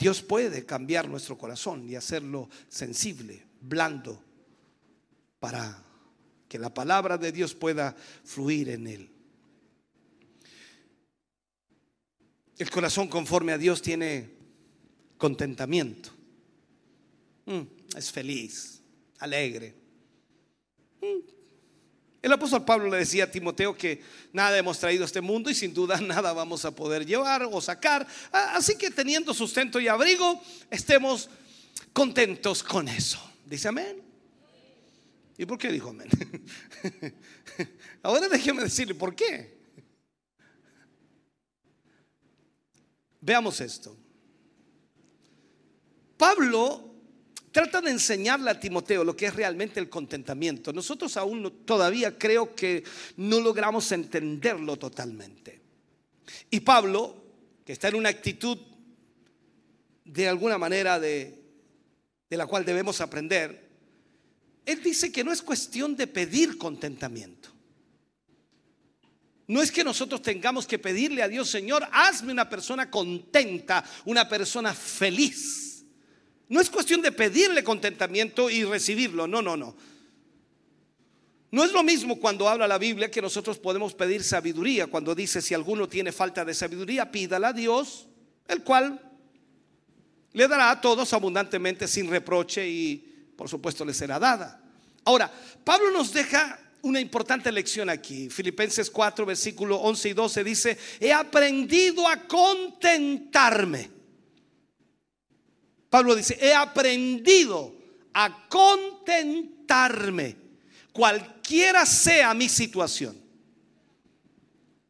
Dios puede cambiar nuestro corazón y hacerlo sensible, blando, para que la palabra de Dios pueda fluir en él. El corazón conforme a Dios tiene contentamiento. Mm, es feliz, alegre. El apóstol Pablo le decía a Timoteo que nada hemos traído a este mundo y sin duda *laughs* nada vamos a poder llevar o sacar. Así que teniendo sustento y abrigo, estemos contentos con eso. Dice amén. ¿Y por qué dijo amén? *laughs* Ahora déjeme decirle por qué. Veamos esto. Pablo trata de enseñarle a Timoteo lo que es realmente el contentamiento. Nosotros aún todavía creo que no logramos entenderlo totalmente. Y Pablo, que está en una actitud de alguna manera de, de la cual debemos aprender, él dice que no es cuestión de pedir contentamiento. No es que nosotros tengamos que pedirle a Dios, Señor, hazme una persona contenta, una persona feliz. No es cuestión de pedirle contentamiento y recibirlo, no, no, no. No es lo mismo cuando habla la Biblia que nosotros podemos pedir sabiduría, cuando dice si alguno tiene falta de sabiduría, pídala a Dios, el cual le dará a todos abundantemente sin reproche y por supuesto le será dada. Ahora, Pablo nos deja una importante lección aquí. Filipenses 4, versículo 11 y 12 dice, he aprendido a contentarme. Pablo dice, he aprendido a contentarme, cualquiera sea mi situación.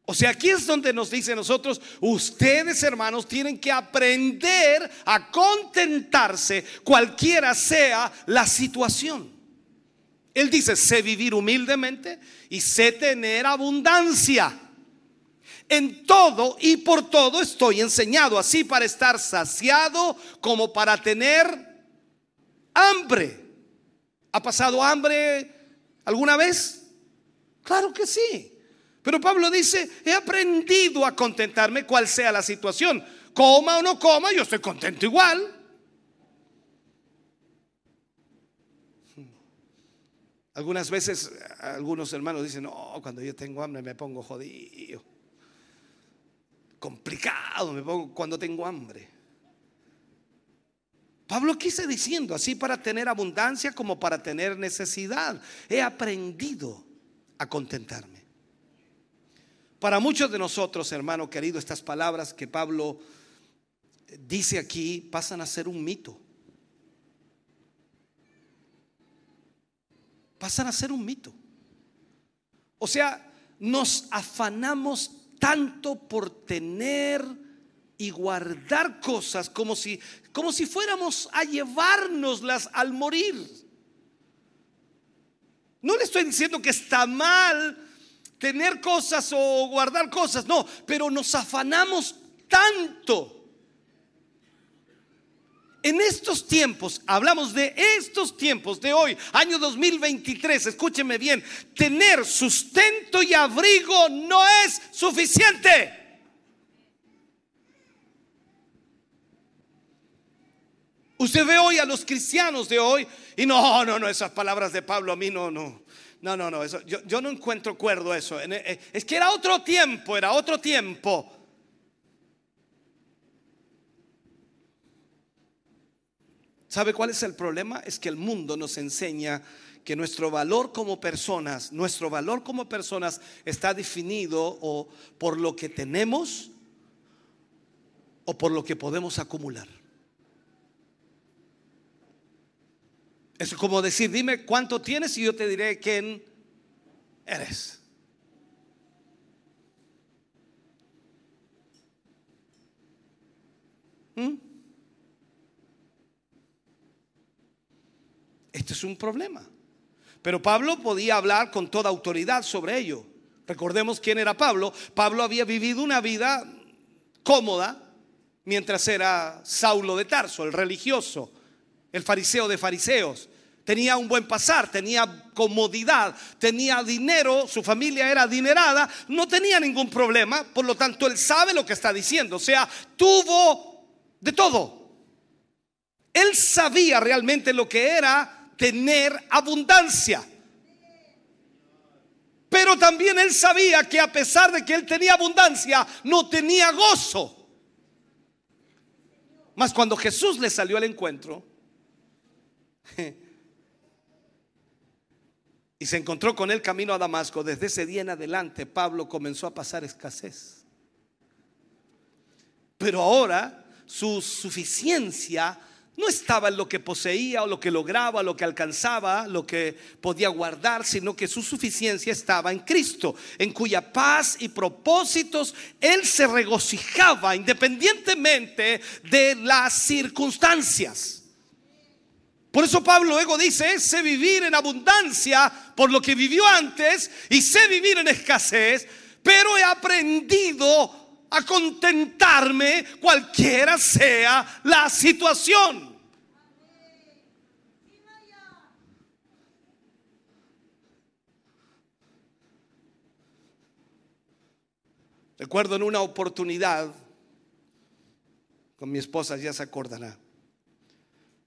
O sea, aquí es donde nos dice nosotros, ustedes hermanos tienen que aprender a contentarse cualquiera sea la situación. Él dice, sé vivir humildemente y sé tener abundancia. En todo y por todo estoy enseñado, así para estar saciado como para tener hambre. ¿Ha pasado hambre alguna vez? Claro que sí. Pero Pablo dice, he aprendido a contentarme cual sea la situación. Coma o no coma, yo estoy contento igual. Algunas veces algunos hermanos dicen, no, cuando yo tengo hambre me pongo jodido. Complicado me pongo cuando tengo hambre. Pablo quise diciendo, así para tener abundancia como para tener necesidad. He aprendido a contentarme. Para muchos de nosotros, hermano querido, estas palabras que Pablo dice aquí pasan a ser un mito. Pasan a ser un mito. O sea, nos afanamos tanto por tener y guardar cosas como si, como si fuéramos a llevárnoslas al morir. No le estoy diciendo que está mal tener cosas o guardar cosas, no, pero nos afanamos tanto. En estos tiempos, hablamos de estos tiempos de hoy, año 2023, escúcheme bien, tener sustento y abrigo no es suficiente. Usted ve hoy a los cristianos de hoy y no, no, no, esas palabras de Pablo a mí no, no. No, no, no, eso, yo, no encuentro acuerdo eso. Eh, es que era otro tiempo, era otro tiempo. ¿Sabe cuál es el problema? Es que el mundo nos enseña que nuestro valor como personas, nuestro valor como personas está definido o por lo que tenemos o por lo que podemos acumular. Es como decir, dime cuánto tienes y yo te diré quién eres. ¿Mm? Este es un problema. Pero Pablo podía hablar con toda autoridad sobre ello. Recordemos quién era Pablo. Pablo había vivido una vida cómoda mientras era Saulo de Tarso, el religioso el fariseo de fariseos. Tenía un buen pasar, tenía comodidad, tenía dinero, su familia era adinerada, no tenía ningún problema, por lo tanto él sabe lo que está diciendo, o sea, tuvo de todo. Él sabía realmente lo que era tener abundancia. Pero también él sabía que a pesar de que él tenía abundancia, no tenía gozo. Mas cuando Jesús le salió al encuentro, *laughs* y se encontró con él camino a Damasco. Desde ese día en adelante Pablo comenzó a pasar escasez. Pero ahora su suficiencia no estaba en lo que poseía o lo que lograba, lo que alcanzaba, lo que podía guardar, sino que su suficiencia estaba en Cristo, en cuya paz y propósitos Él se regocijaba independientemente de las circunstancias. Por eso Pablo luego dice, sé vivir en abundancia por lo que vivió antes y sé vivir en escasez, pero he aprendido a contentarme cualquiera sea la situación. Recuerdo en una oportunidad, con mi esposa ya se acordará,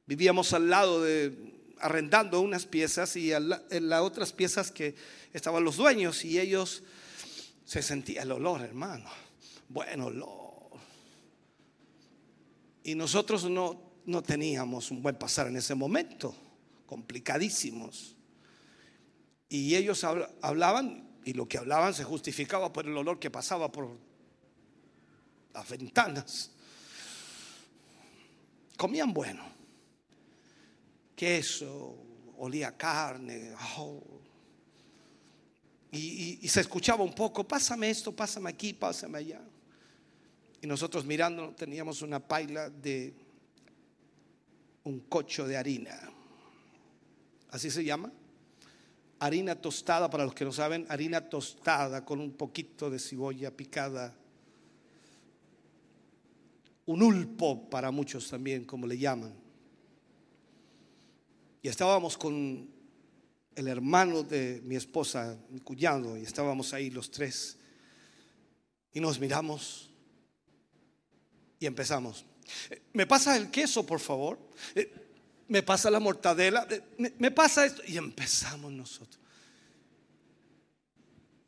vivíamos al lado de, arrendando unas piezas y en las otras piezas que estaban los dueños y ellos se sentía el olor, hermano bueno, lo... Y nosotros no, no teníamos un buen pasar en ese momento, complicadísimos. Y ellos hablaban, y lo que hablaban se justificaba por el olor que pasaba por las ventanas. Comían bueno, queso, olía carne, oh. y, y, se escuchaba un poco, pásame esto, pásame aquí, pásame allá. Y nosotros mirando teníamos una paila de un cocho de harina. Así se llama. Harina tostada, para los que no saben, harina tostada con un poquito de cebolla picada. Un ulpo para muchos también, como le llaman. Y estábamos con el hermano de mi esposa, mi cuñado, y estábamos ahí los tres. Y nos miramos y empezamos. ¿Me pasa el queso, por favor? Eh, ¿Me pasa la mortadela? ¿Me pasa esto? Y empezamos nosotros.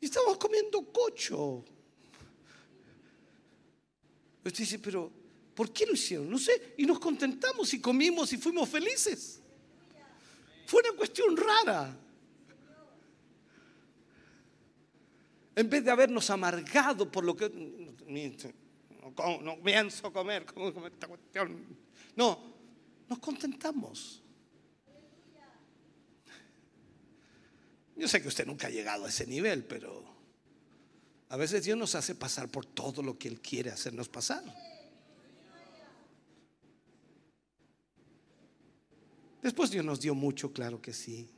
Y estamos comiendo cocho. Usted dice, pero ¿por qué lo hicieron? No sé. Y nos contentamos y comimos y fuimos felices. Fue una cuestión rara. En vez de habernos amargado por lo que no, pienso comer, comer esta cuestión. No, nos contentamos. Yo sé que usted nunca ha llegado a ese nivel, pero a veces Dios nos hace pasar por todo lo que Él quiere hacernos pasar. Después Dios nos dio mucho, claro que sí.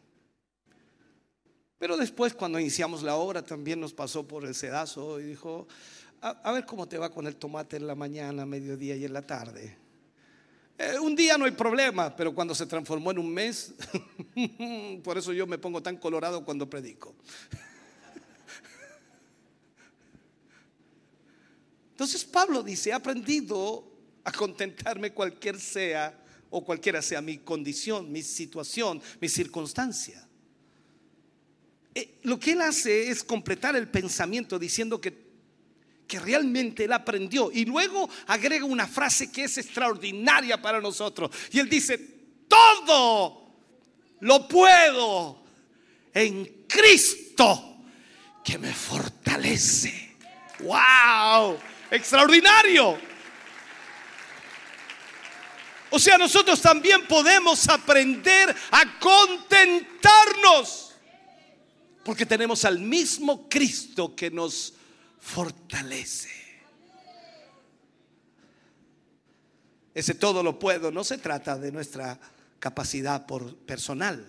Pero después cuando iniciamos la obra también nos pasó por el sedazo y dijo, a, ver cómo te va con el tomate en la mañana, mediodía y en la tarde. Eh, un día no hay problema, pero cuando se transformó en un mes, *laughs* por eso yo me pongo tan colorado cuando predico. Entonces Pablo dice, he aprendido a contentarme cualquier sea o cualquiera sea mi condición, mi situación, mi circunstancia. Eh, lo que él hace es completar el pensamiento diciendo que que realmente él aprendió. Y luego agrega una frase que es extraordinaria para nosotros. Y él dice, todo lo puedo en Cristo que me fortalece. ¡Wow! Extraordinario. O sea, nosotros también podemos aprender a contentarnos. Porque tenemos al mismo Cristo que nos fortalece. Ese todo lo puedo no se trata de nuestra capacidad por personal,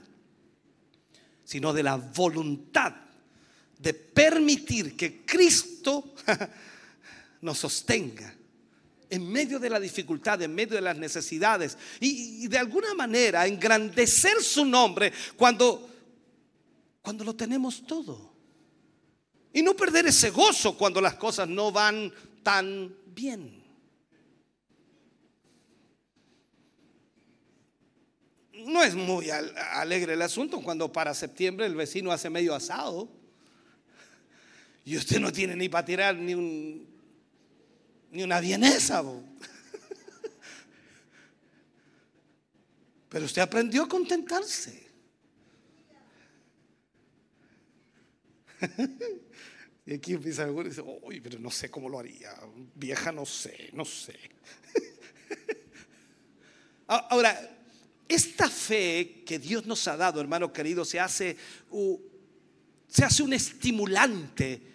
sino de la voluntad de permitir que Cristo *laughs* nos sostenga en medio de la dificultad, en medio de las necesidades y, y, de alguna manera engrandecer su nombre cuando cuando lo tenemos todo. Y no perder ese gozo cuando las cosas no van tan bien. No es muy alegre el asunto cuando para septiembre el vecino hace medio asado y usted no tiene ni para tirar ni, un, ni una vienesa. Pero usted aprendió a contentarse. *laughs* Y aquí empieza y dice, uy, pero no sé cómo lo haría. Vieja, no sé, no sé. *laughs* Ahora, esta fe que Dios nos ha dado, hermano querido, se hace, se hace un estimulante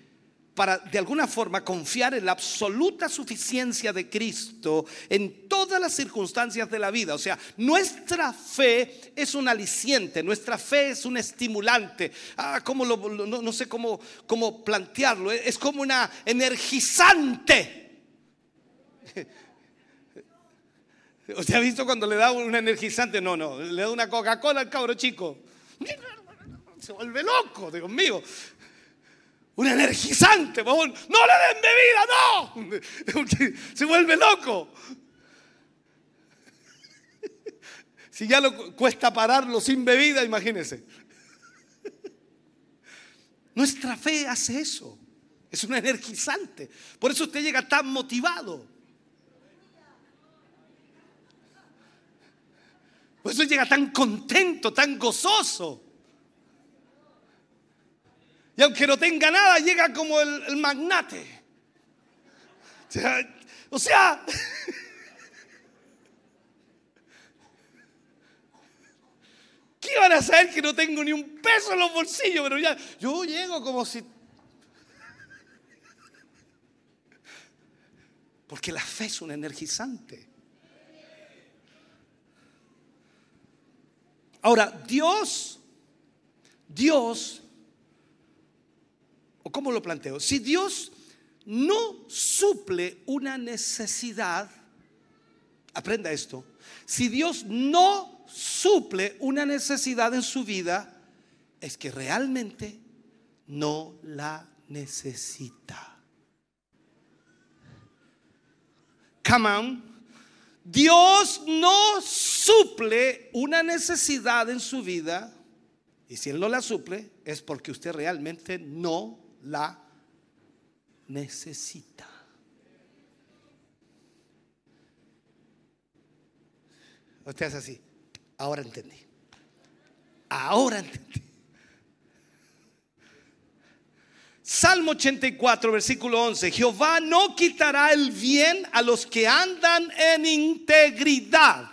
para de alguna forma confiar en la absoluta suficiencia de Cristo en todas las circunstancias de la vida. O sea, nuestra fe es un aliciente, nuestra fe es un estimulante. Ah, ¿cómo lo, no, no, sé cómo, cómo plantearlo. Es como una energizante. *laughs* ¿Usted ha visto cuando le da un energizante? No, no, le da una Coca-Cola al cabro chico. *laughs* Se vuelve loco, Dios mío un energizante, No le den bebida, no. *laughs* Se vuelve loco. *laughs* Si ya lo cuesta pararlo sin bebida, imagínese. *laughs* Nuestra fe hace eso. Es un energizante. Por eso usted llega tan motivado. Por eso llega tan contento, tan gozoso. Y aunque no tenga nada, llega como el, magnate. O sea, *laughs* ¿qué van a saber que no tengo ni un peso en los bolsillos? Pero ya, yo llego como si... Porque la fe es un energizante. Ahora, Dios, Dios cómo lo planteo? Si Dios no suple una necesidad, aprenda esto, si Dios no suple una necesidad en su vida, es que realmente no la necesita. Come on. Dios no suple una necesidad en su vida. Y si Él no la suple, es porque usted realmente no la necesita. Usted es así. Ahora entendí. Ahora entendí. Salmo 84, versículo 11. Jehová no quitará el bien a los que andan en integridad.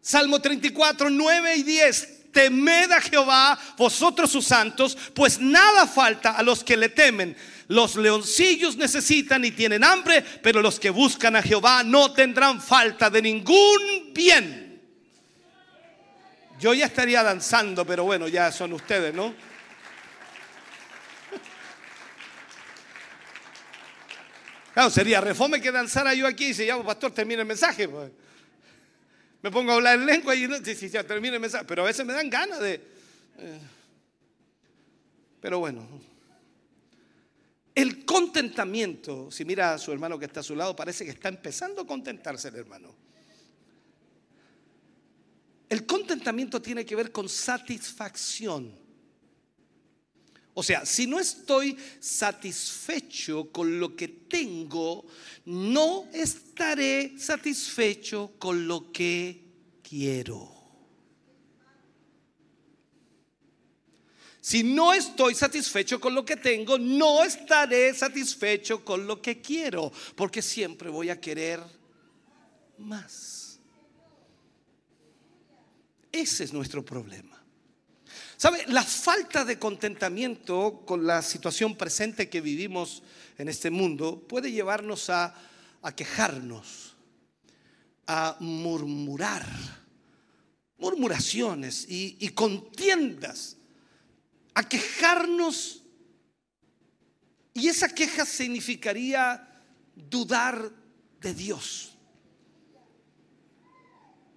Salmo 34, 9 y 10 temed a Jehová, vosotros sus santos, pues nada falta a los que le temen. Los leoncillos necesitan y tienen hambre, pero los que buscan a Jehová no tendrán falta de ningún bien. Yo ya estaría danzando, pero bueno, ya son ustedes, ¿no? Claro, sería refome que danzara yo aquí y se llama pastor, termina el mensaje. Pues me pongo a hablar en lengua y no, si, si, ya termina el mensaje, pero a veces me dan ganas de... Eh, pero bueno, el contentamiento, si mira a su hermano que está a su lado, parece que está empezando a contentarse el hermano. El contentamiento tiene que ver con satisfacción. O sea, si no estoy satisfecho con lo que tengo, no estaré satisfecho con lo que quiero. Si no estoy satisfecho con lo que tengo, no estaré satisfecho con lo que quiero, porque siempre voy a querer más. Ese es nuestro problema. ¿Sabe? La falta de contentamiento con la situación presente que vivimos en este mundo puede llevarnos a, quejarnos, a murmurar, murmuraciones y, y contiendas, a quejarnos. Y esa queja significaría dudar de Dios.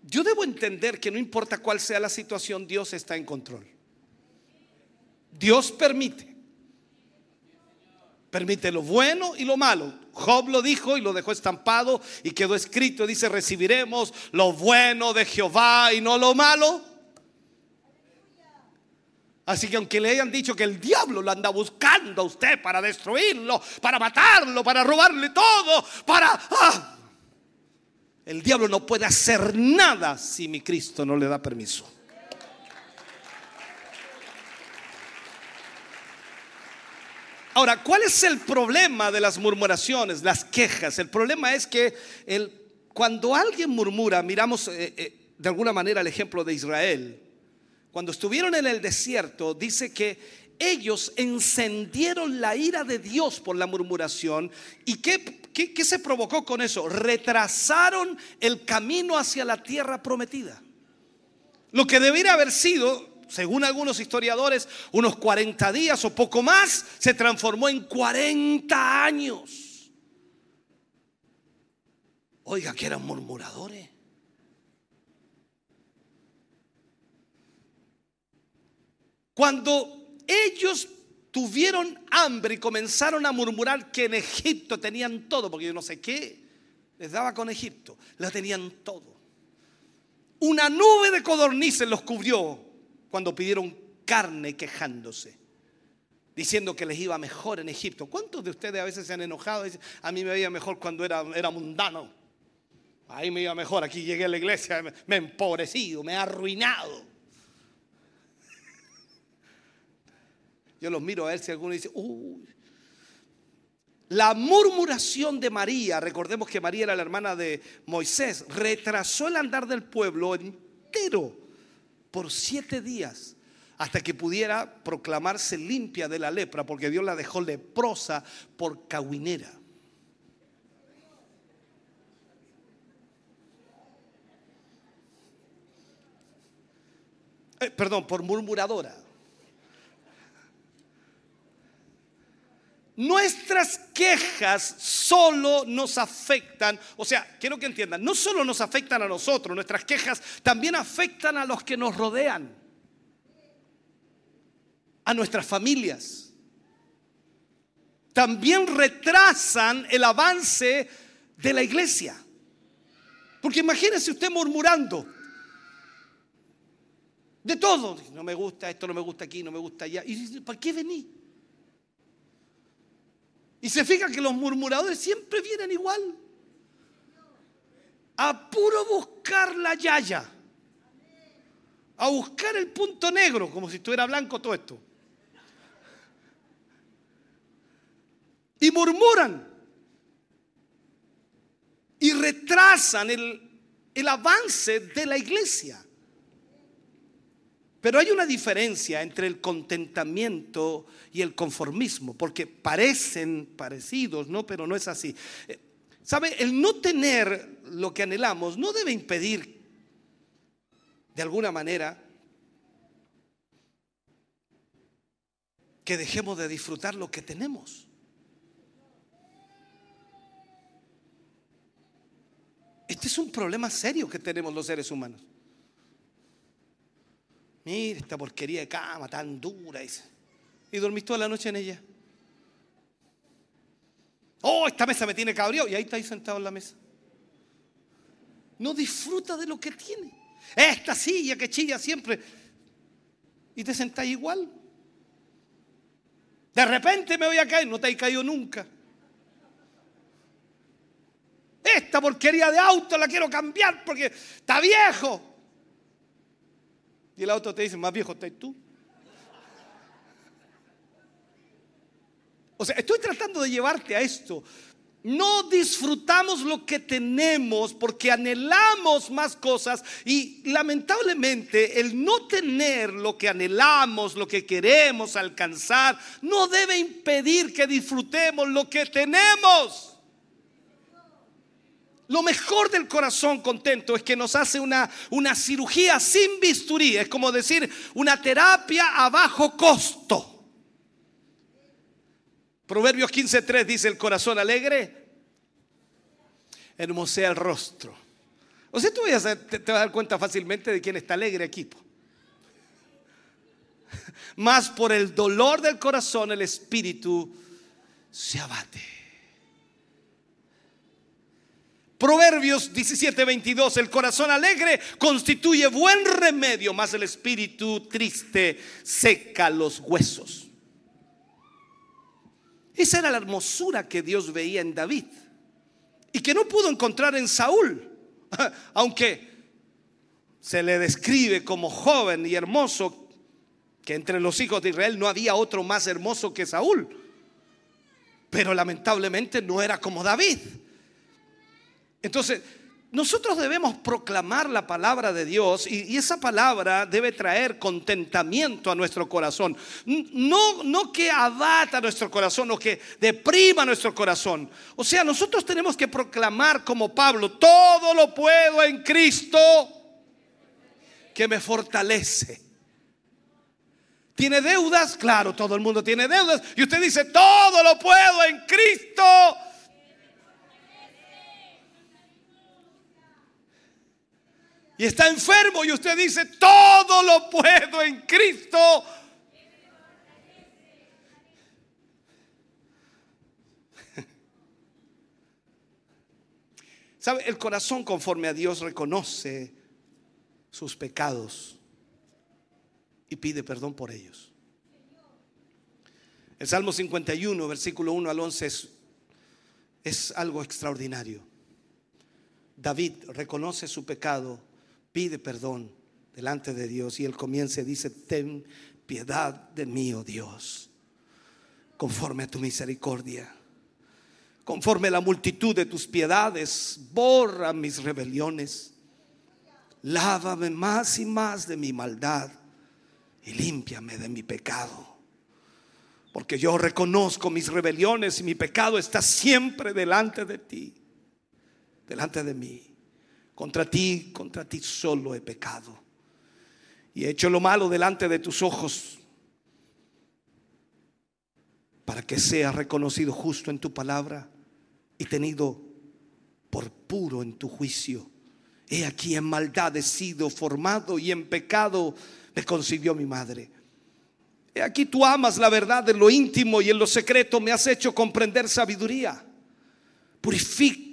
Yo debo entender que no importa cuál sea la situación, Dios está en control. Dios permite. Permite lo bueno y lo malo. Job lo dijo y lo dejó estampado y quedó escrito. Dice, recibiremos lo bueno de Jehová y no lo malo. Así que aunque le hayan dicho que el diablo lo anda buscando a usted para destruirlo, para matarlo, para robarle todo, para... ¡ah! El diablo no puede hacer nada si mi Cristo no le da permiso. Ahora, ¿cuál es el problema de las murmuraciones, las quejas? El problema es que cuando alguien murmura, miramos eh, eh, de alguna manera el ejemplo de Israel. Cuando estuvieron en el desierto, dice que ellos encendieron la ira de Dios por la murmuración. ¿Y qué, qué, se provocó con eso? Retrasaron el camino hacia la tierra prometida. Lo que debería haber sido, según algunos historiadores, unos 40 días o poco más, se transformó en 40 años. Oiga, que eran murmuradores. Cuando ellos tuvieron hambre y comenzaron a murmurar que en Egipto tenían todo, porque yo no sé qué les daba con Egipto, la tenían todo. Una nube de codornices los cubrió cuando pidieron carne quejándose, diciendo que les iba mejor en Egipto. ¿Cuántos de ustedes a veces se han enojado dicen, a mí me iba mejor cuando era, era mundano? Ahí me iba mejor, aquí llegué a la iglesia, me he empobrecido, me he arruinado. *laughs* Yo los miro a ver si alguno dice, uy. La murmuración de María, recordemos que María era la hermana de Moisés, retrasó el andar del pueblo entero por siete días hasta que pudiera proclamarse limpia de la lepra, porque Dios la dejó leprosa por cahuinera. Eh, perdón, por murmuradora. Nuestras quejas solo nos afectan, o sea, quiero que entiendan, no solo nos afectan a nosotros, nuestras quejas también afectan a los que nos rodean, a nuestras familias. También retrasan el avance de la iglesia. Porque imagínese usted murmurando de todo. No me gusta esto, no me gusta aquí, no me gusta allá. ¿Y para qué venir? Y se fija que los murmuradores siempre vienen igual. A puro buscar la yaya. A buscar el punto negro, como si estuviera blanco todo esto. Y murmuran. Y retrasan el, el avance de la iglesia. Pero hay una diferencia entre el contentamiento y el conformismo, porque parecen parecidos, ¿no? Pero no es así. Eh, ¿Sabe? El no tener lo que anhelamos no debe impedir, de alguna manera, que dejemos de disfrutar lo que tenemos. Este es un problema serio que tenemos los seres humanos. Mira esta porquería de cama tan dura. Y dormís toda la noche en ella. Oh, esta mesa me tiene cabreado. Y ahí está ahí sentado en la mesa. No disfruta de lo que tiene. Esta silla que chilla siempre. Y te sentás igual. De repente me voy a caer. No te hay caído nunca. Esta porquería de auto la quiero cambiar porque está viejo. Y el auto te dice, más viejo estás tú. O sea, estoy tratando de llevarte a esto. No disfrutamos lo que tenemos porque anhelamos más cosas y lamentablemente el no tener lo que anhelamos, lo que queremos alcanzar, no debe impedir que disfrutemos lo que tenemos. Lo mejor del corazón contento es que nos hace una, una cirugía sin bisturí, es como decir una terapia a bajo costo. Proverbios 15.3 dice el corazón alegre, hermosea el rostro. O sea, tú a, te, vas a dar cuenta fácilmente de quién está alegre aquí. *laughs* Más por el dolor del corazón el espíritu se abate. Proverbios 17, 22, el corazón alegre constituye buen remedio, más el espíritu triste seca los huesos. Esa era la hermosura que Dios veía en David y que no pudo encontrar en Saúl, *laughs* aunque se le describe como joven y hermoso, que entre los hijos de Israel no había otro más hermoso que Saúl, pero lamentablemente no era como David. Entonces, nosotros debemos proclamar la palabra de Dios y, esa palabra debe traer contentamiento a nuestro corazón. No, no que abata nuestro corazón o que deprima nuestro corazón. O sea, nosotros tenemos que proclamar como Pablo, todo lo puedo en Cristo que me fortalece. ¿Tiene deudas? Claro, todo el mundo tiene deudas. Y usted dice, todo lo puedo en Cristo y está enfermo y usted dice, todo lo puedo en Cristo. *laughs* ¿Sabe? El corazón conforme a Dios reconoce sus pecados y pide perdón por ellos. El Salmo 51, versículo 1 al 11 es, es algo extraordinario. David reconoce su pecado pide perdón delante de Dios y él comienza y dice, ten piedad de mí, oh Dios, conforme a tu misericordia. Conforme a la multitud de tus piedades, borra mis rebeliones. Lávame más y más de mi maldad y límpiame de mi pecado. Porque yo reconozco mis rebeliones y mi pecado está siempre delante de ti, delante de mí. Contra ti, contra ti solo he pecado. Y he hecho lo malo delante de tus ojos para que sea reconocido justo en tu palabra y tenido por puro en tu juicio. He aquí en maldad he sido formado y en pecado me concibió mi madre. He aquí tú amas la verdad en lo íntimo y en lo secreto me has hecho comprender sabiduría. Purifica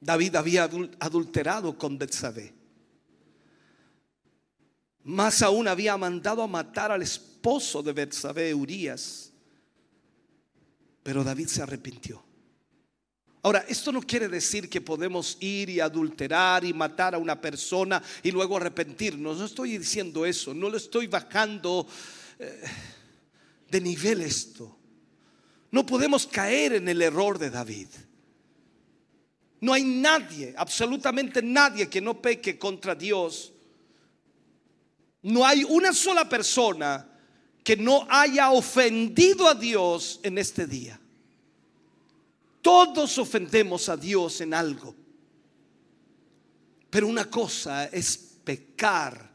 David había adulterado con Betsabé. Más aún había mandado a matar al esposo de Betsabé, Urias. Pero David se arrepintió. Ahora, esto no quiere decir que podemos ir y adulterar y matar a una persona y luego arrepentirnos. No estoy diciendo eso, no lo estoy bajando eh, de nivel esto. No podemos caer en el error de David. No hay nadie, absolutamente nadie que no peque contra Dios. No hay una sola persona que no haya ofendido a Dios en este día. Todos ofendemos a Dios en algo. Pero una cosa es pecar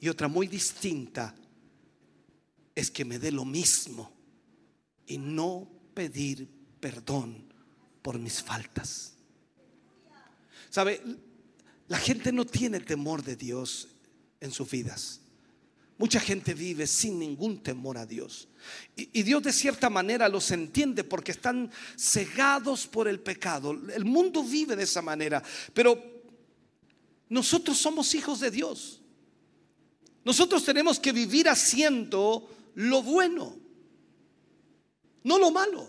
y otra muy distinta es que me dé lo mismo y no pedir perdón por mis faltas. ¿Sabe? La gente no tiene temor de Dios en sus vidas. Mucha gente vive sin ningún temor a Dios. Y, Dios de cierta manera los entiende porque están cegados por el pecado. El mundo vive de esa manera. Pero nosotros somos hijos de Dios. Nosotros tenemos que vivir haciendo lo bueno, no lo malo.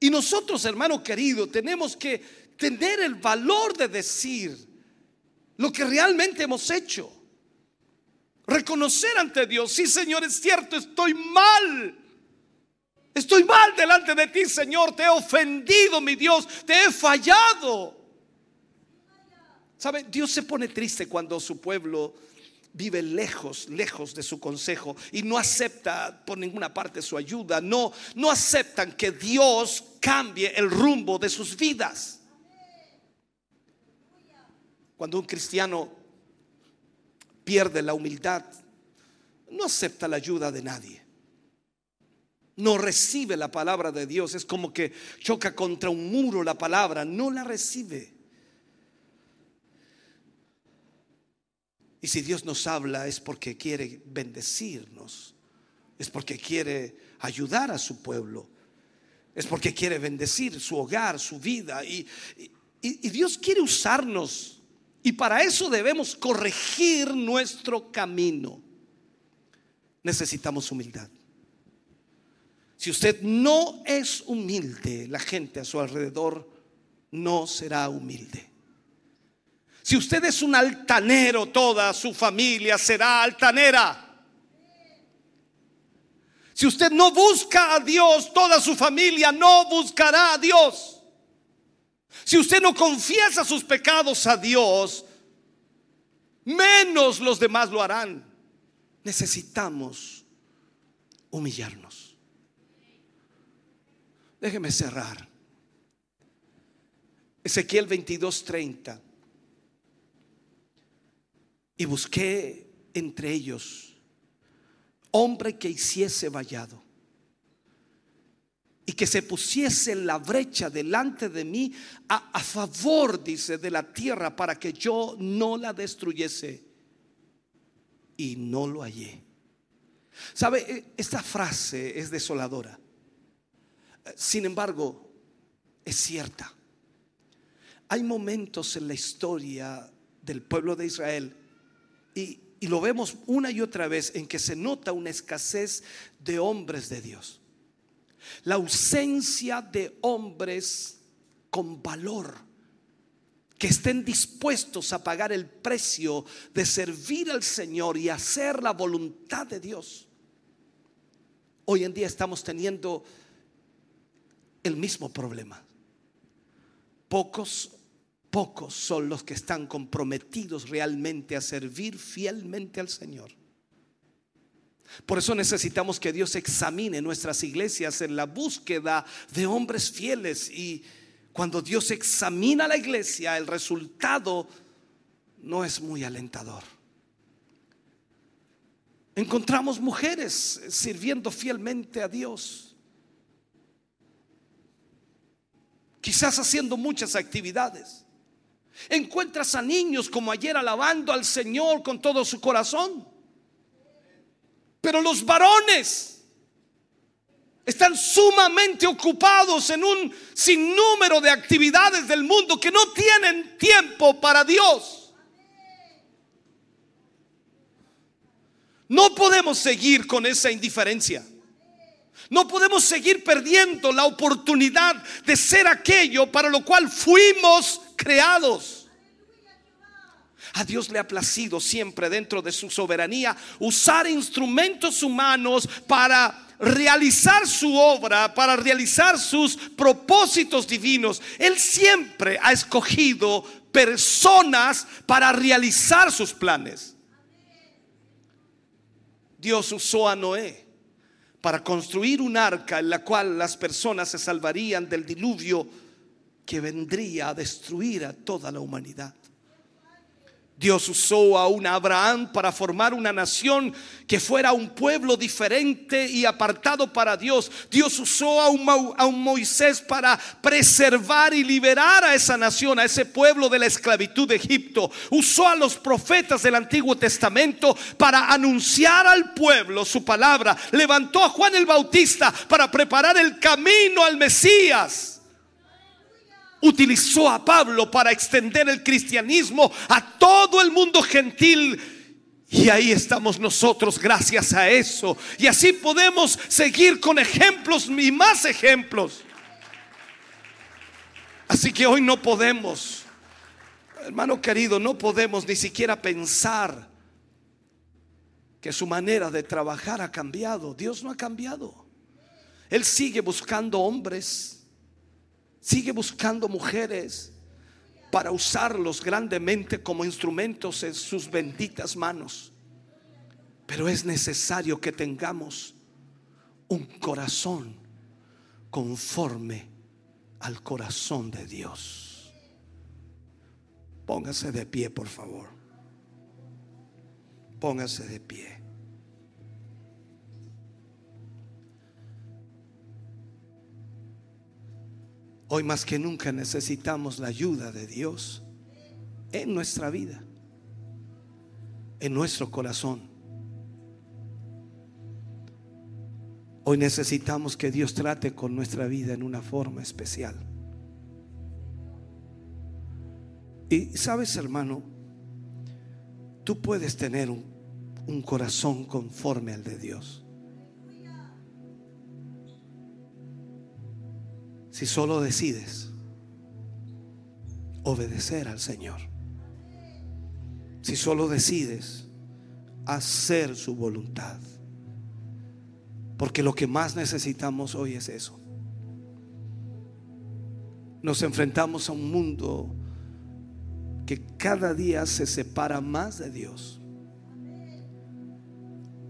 Y nosotros, hermano querido, tenemos que tener el valor de decir lo que realmente hemos hecho. Reconocer ante Dios, sí Señor, es cierto, estoy mal. Estoy mal delante de ti, Señor. Te he ofendido, mi Dios. Te he fallado. ¿Sabe? Dios se pone triste cuando su pueblo vive lejos, lejos de su consejo y no acepta por ninguna parte su ayuda. No, no aceptan que Dios cambie el rumbo de sus vidas. Cuando un cristiano pierde la humildad, no acepta la ayuda de nadie. No recibe la palabra de Dios. Es como que choca contra un muro la palabra. No la recibe. Y si Dios nos habla es porque quiere bendecirnos. Es porque quiere ayudar a su pueblo. es porque quiere bendecir su hogar, su vida. Y, Dios quiere usarnos. Y para eso debemos corregir nuestro camino. Necesitamos humildad. Si usted no es humilde, la gente a su alrededor no será humilde. Si usted es un altanero, toda su familia será altanera. Si usted no busca a Dios, toda su familia no buscará a Dios. Si usted no confiesa sus pecados a Dios, menos los demás lo harán. Necesitamos humillarnos. Déjeme cerrar. Ezequiel 22:30. Y busqué entre ellos hombre que hiciese vallado y que se pusiese la brecha delante de mí a, favor, dice, de la tierra para que yo no la destruyese. Y no lo hallé. ¿Sabe? E, esta frase es desoladora. Sin embargo, es cierta. Hay momentos en la historia del pueblo de Israel y lo vemos una y otra vez en que se nota una escasez de hombres de Dios. La ausencia de hombres con valor que estén dispuestos a pagar el precio de servir al Señor y hacer la voluntad de Dios. Hoy en día estamos teniendo el mismo problema. Pocos Pocos son los que están comprometidos realmente a servir fielmente al Señor. Por eso necesitamos que Dios examine nuestras iglesias en la búsqueda de hombres fieles. Y cuando Dios examina la iglesia, el resultado no es muy alentador. Encontramos mujeres sirviendo fielmente a Dios. Quizás haciendo muchas actividades. Encuentras a niños como ayer alabando al Señor con todo su corazón. Pero los varones están sumamente ocupados en un sinnúmero de actividades del mundo que no tienen tiempo para Dios. No podemos seguir con esa indiferencia. No podemos seguir perdiendo la oportunidad de ser aquello para lo cual fuimos creados. A Dios le ha placido siempre dentro de su soberanía usar instrumentos humanos para realizar su obra, para realizar sus propósitos divinos. Él siempre ha escogido personas para realizar sus planes. Dios usó a Noé para construir un arca en la cual las personas se salvarían del diluvio que vendría a destruir a toda la humanidad. Dios usó a un Abraham para formar una nación que fuera un pueblo diferente y apartado para Dios. Dios usó a un, a un, Moisés para preservar y liberar a esa nación, a ese pueblo de la esclavitud de Egipto. Usó a los profetas del Antiguo Testamento para anunciar al pueblo su palabra. Levantó a Juan el Bautista para preparar el camino al Mesías utilizó a Pablo para extender el cristianismo a todo el mundo gentil. Y ahí estamos nosotros gracias a eso. Y así podemos seguir con ejemplos y más ejemplos. Así que hoy no podemos, hermano querido, no podemos ni siquiera pensar que su manera de trabajar ha cambiado. Dios no ha cambiado. Él sigue buscando hombres Sigue buscando mujeres para usarlos grandemente como instrumentos en sus benditas manos. Pero es necesario que tengamos un corazón conforme al corazón de Dios. Póngase de pie, por favor. Póngase de pie. Hoy más que nunca necesitamos la ayuda de Dios en nuestra vida, en nuestro corazón. Hoy necesitamos que Dios trate con nuestra vida en una forma especial. Y sabes, hermano, tú puedes tener un, un corazón conforme al de Dios. Si solo decides obedecer al Señor. Si solo decides hacer su voluntad. Porque lo que más necesitamos hoy es eso. Nos enfrentamos a un mundo que cada día se separa más de Dios.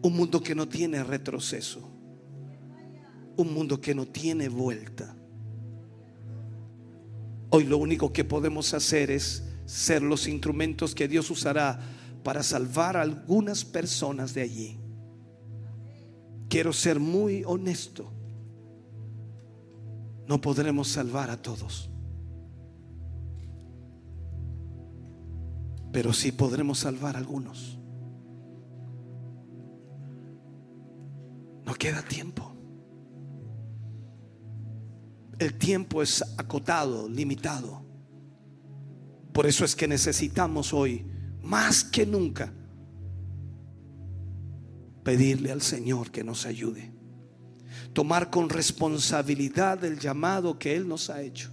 Un mundo que no tiene retroceso. Un mundo que no tiene vuelta. Hoy lo único que podemos hacer es ser los instrumentos que Dios usará para salvar a algunas personas de allí. Quiero ser muy honesto. No podremos salvar a todos. Pero sí podremos salvar a algunos. No queda tiempo. El tiempo es acotado, limitado. Por eso es que necesitamos hoy, más que nunca, pedirle al Señor que nos ayude. Tomar con responsabilidad el llamado que Él nos ha hecho.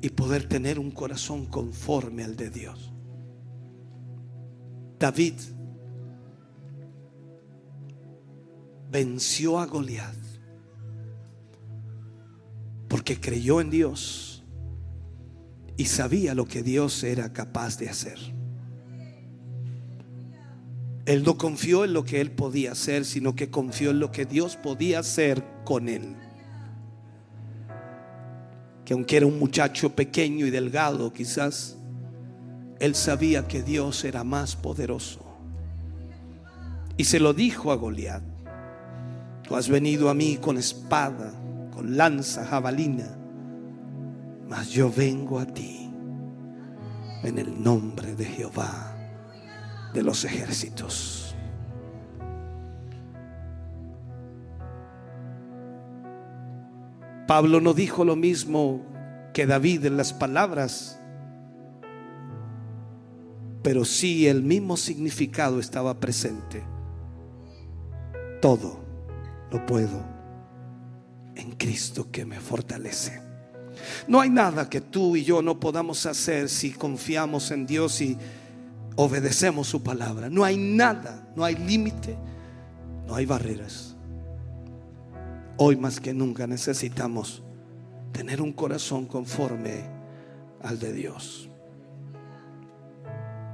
Y poder tener un corazón conforme al de Dios. David venció a Goliat porque creyó en Dios y sabía lo que Dios era capaz de hacer. Él no confió en lo que él podía hacer, sino que confió en lo que Dios podía hacer con él. Que aunque era un muchacho pequeño y delgado, quizás, él sabía que Dios era más poderoso. Y se lo dijo a Goliat. Tú has venido a mí con espada con lanza, jabalina, mas yo vengo a ti en el nombre de Jehová de los ejércitos. Pablo no dijo lo mismo que David en las palabras, pero sí el mismo significado estaba presente. Todo lo puedo en Cristo que me fortalece. No hay nada que tú y yo no podamos hacer si confiamos en Dios y obedecemos su palabra. No hay nada, no hay límite, no hay barreras. Hoy más que nunca necesitamos tener un corazón conforme al de Dios.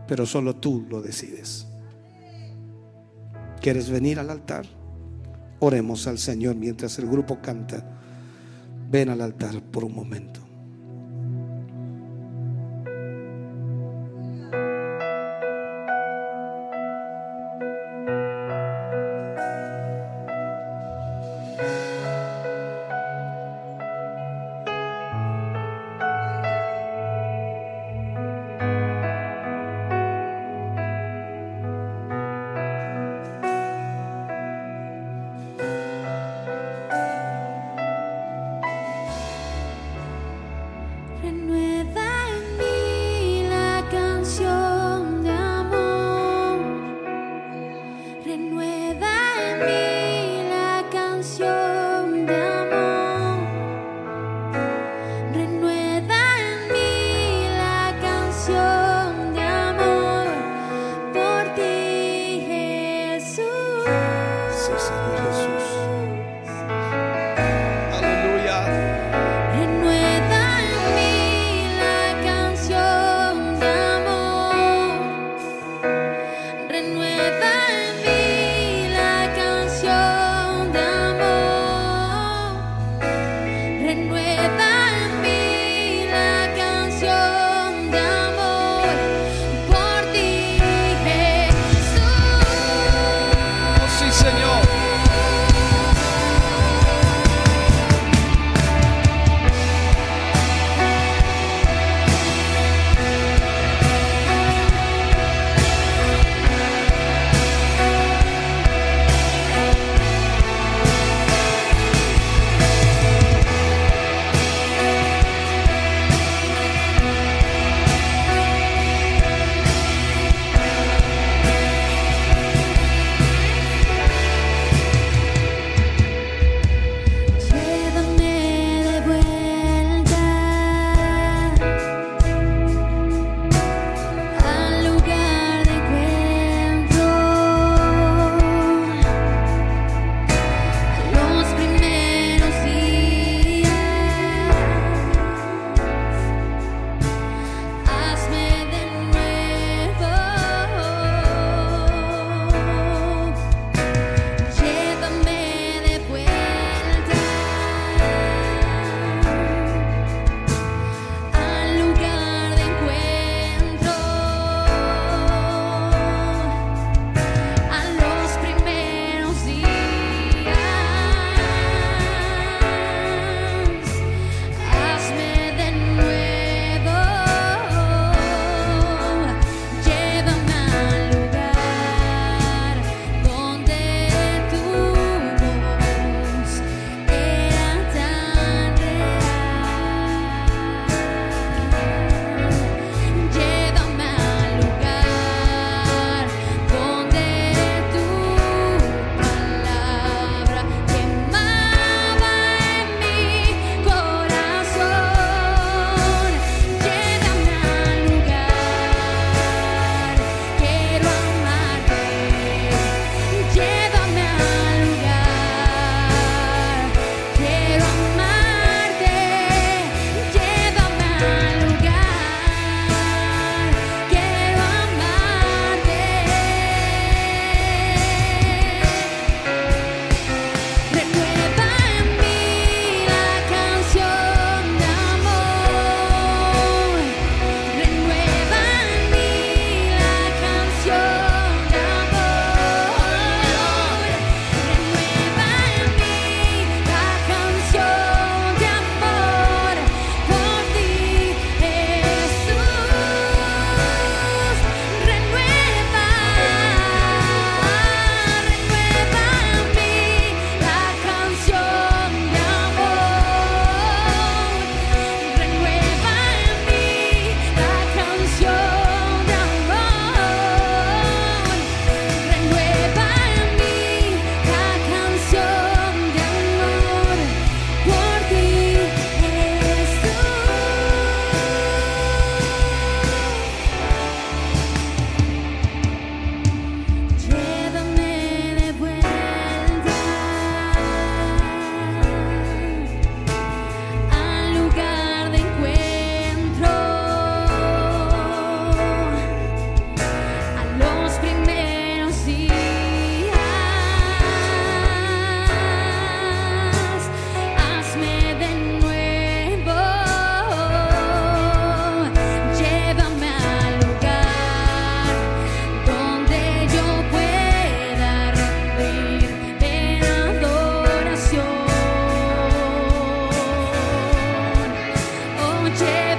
Pero solo tú lo decides. ¿Quieres venir al altar? Oremos al Señor mientras el grupo canta. Ven al altar por un momento. Don't you?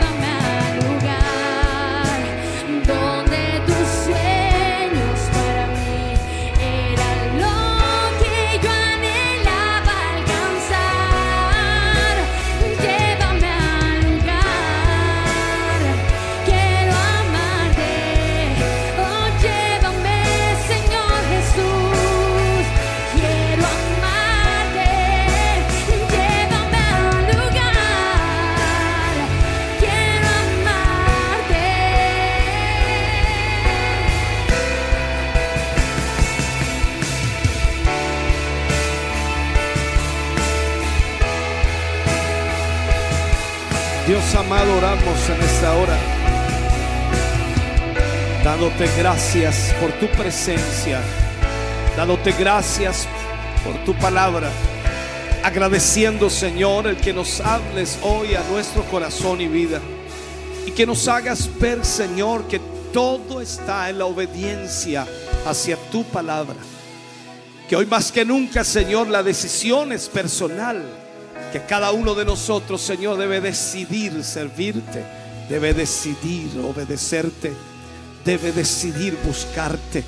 Amado, oramos en esta hora. Dándote gracias por tu presencia. Dándote gracias por tu palabra. Agradeciendo, Señor, el que nos hables hoy a nuestro corazón y vida. Y que nos hagas ver, Señor, que todo está en la obediencia hacia tu palabra. Que hoy más que nunca, Señor, la decisión es personal. Que cada uno de nosotros, Señor, debe decidir servirte, debe decidir obedecerte, debe decidir buscarte.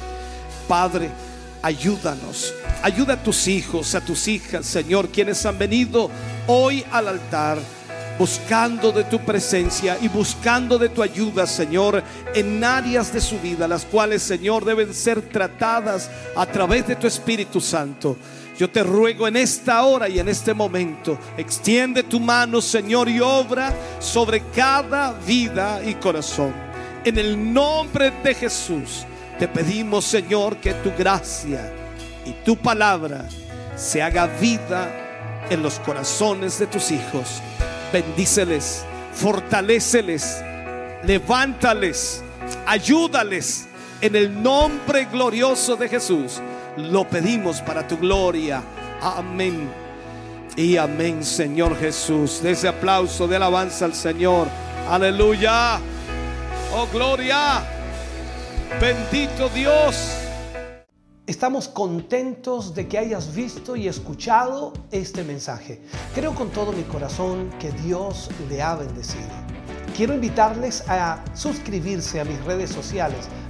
Padre, ayúdanos. Ayuda a tus hijos, a tus hijas, Señor, quienes han venido hoy al altar buscando de tu presencia y buscando de tu ayuda, Señor, en áreas de su vida, las cuales, Señor, deben ser tratadas a través de tu Espíritu Santo. Yo te ruego en esta hora y en este momento, extiende tu mano, Señor, y obra sobre cada vida y corazón. En el nombre de Jesús, te pedimos, Señor, que tu gracia y tu palabra se haga vida en los corazones de tus hijos bendíceles, fortaléceles, levántales, ayúdales en el nombre glorioso de Jesús. Lo pedimos para tu gloria. Amén. Y amén, Señor Jesús. De ese aplauso de alabanza al Señor. Aleluya. Oh, gloria. Bendito Dios. Estamos contentos de que hayas visto y escuchado este mensaje. Creo con todo mi corazón que Dios le ha bendecido. Quiero invitarles a suscribirse a mis redes sociales,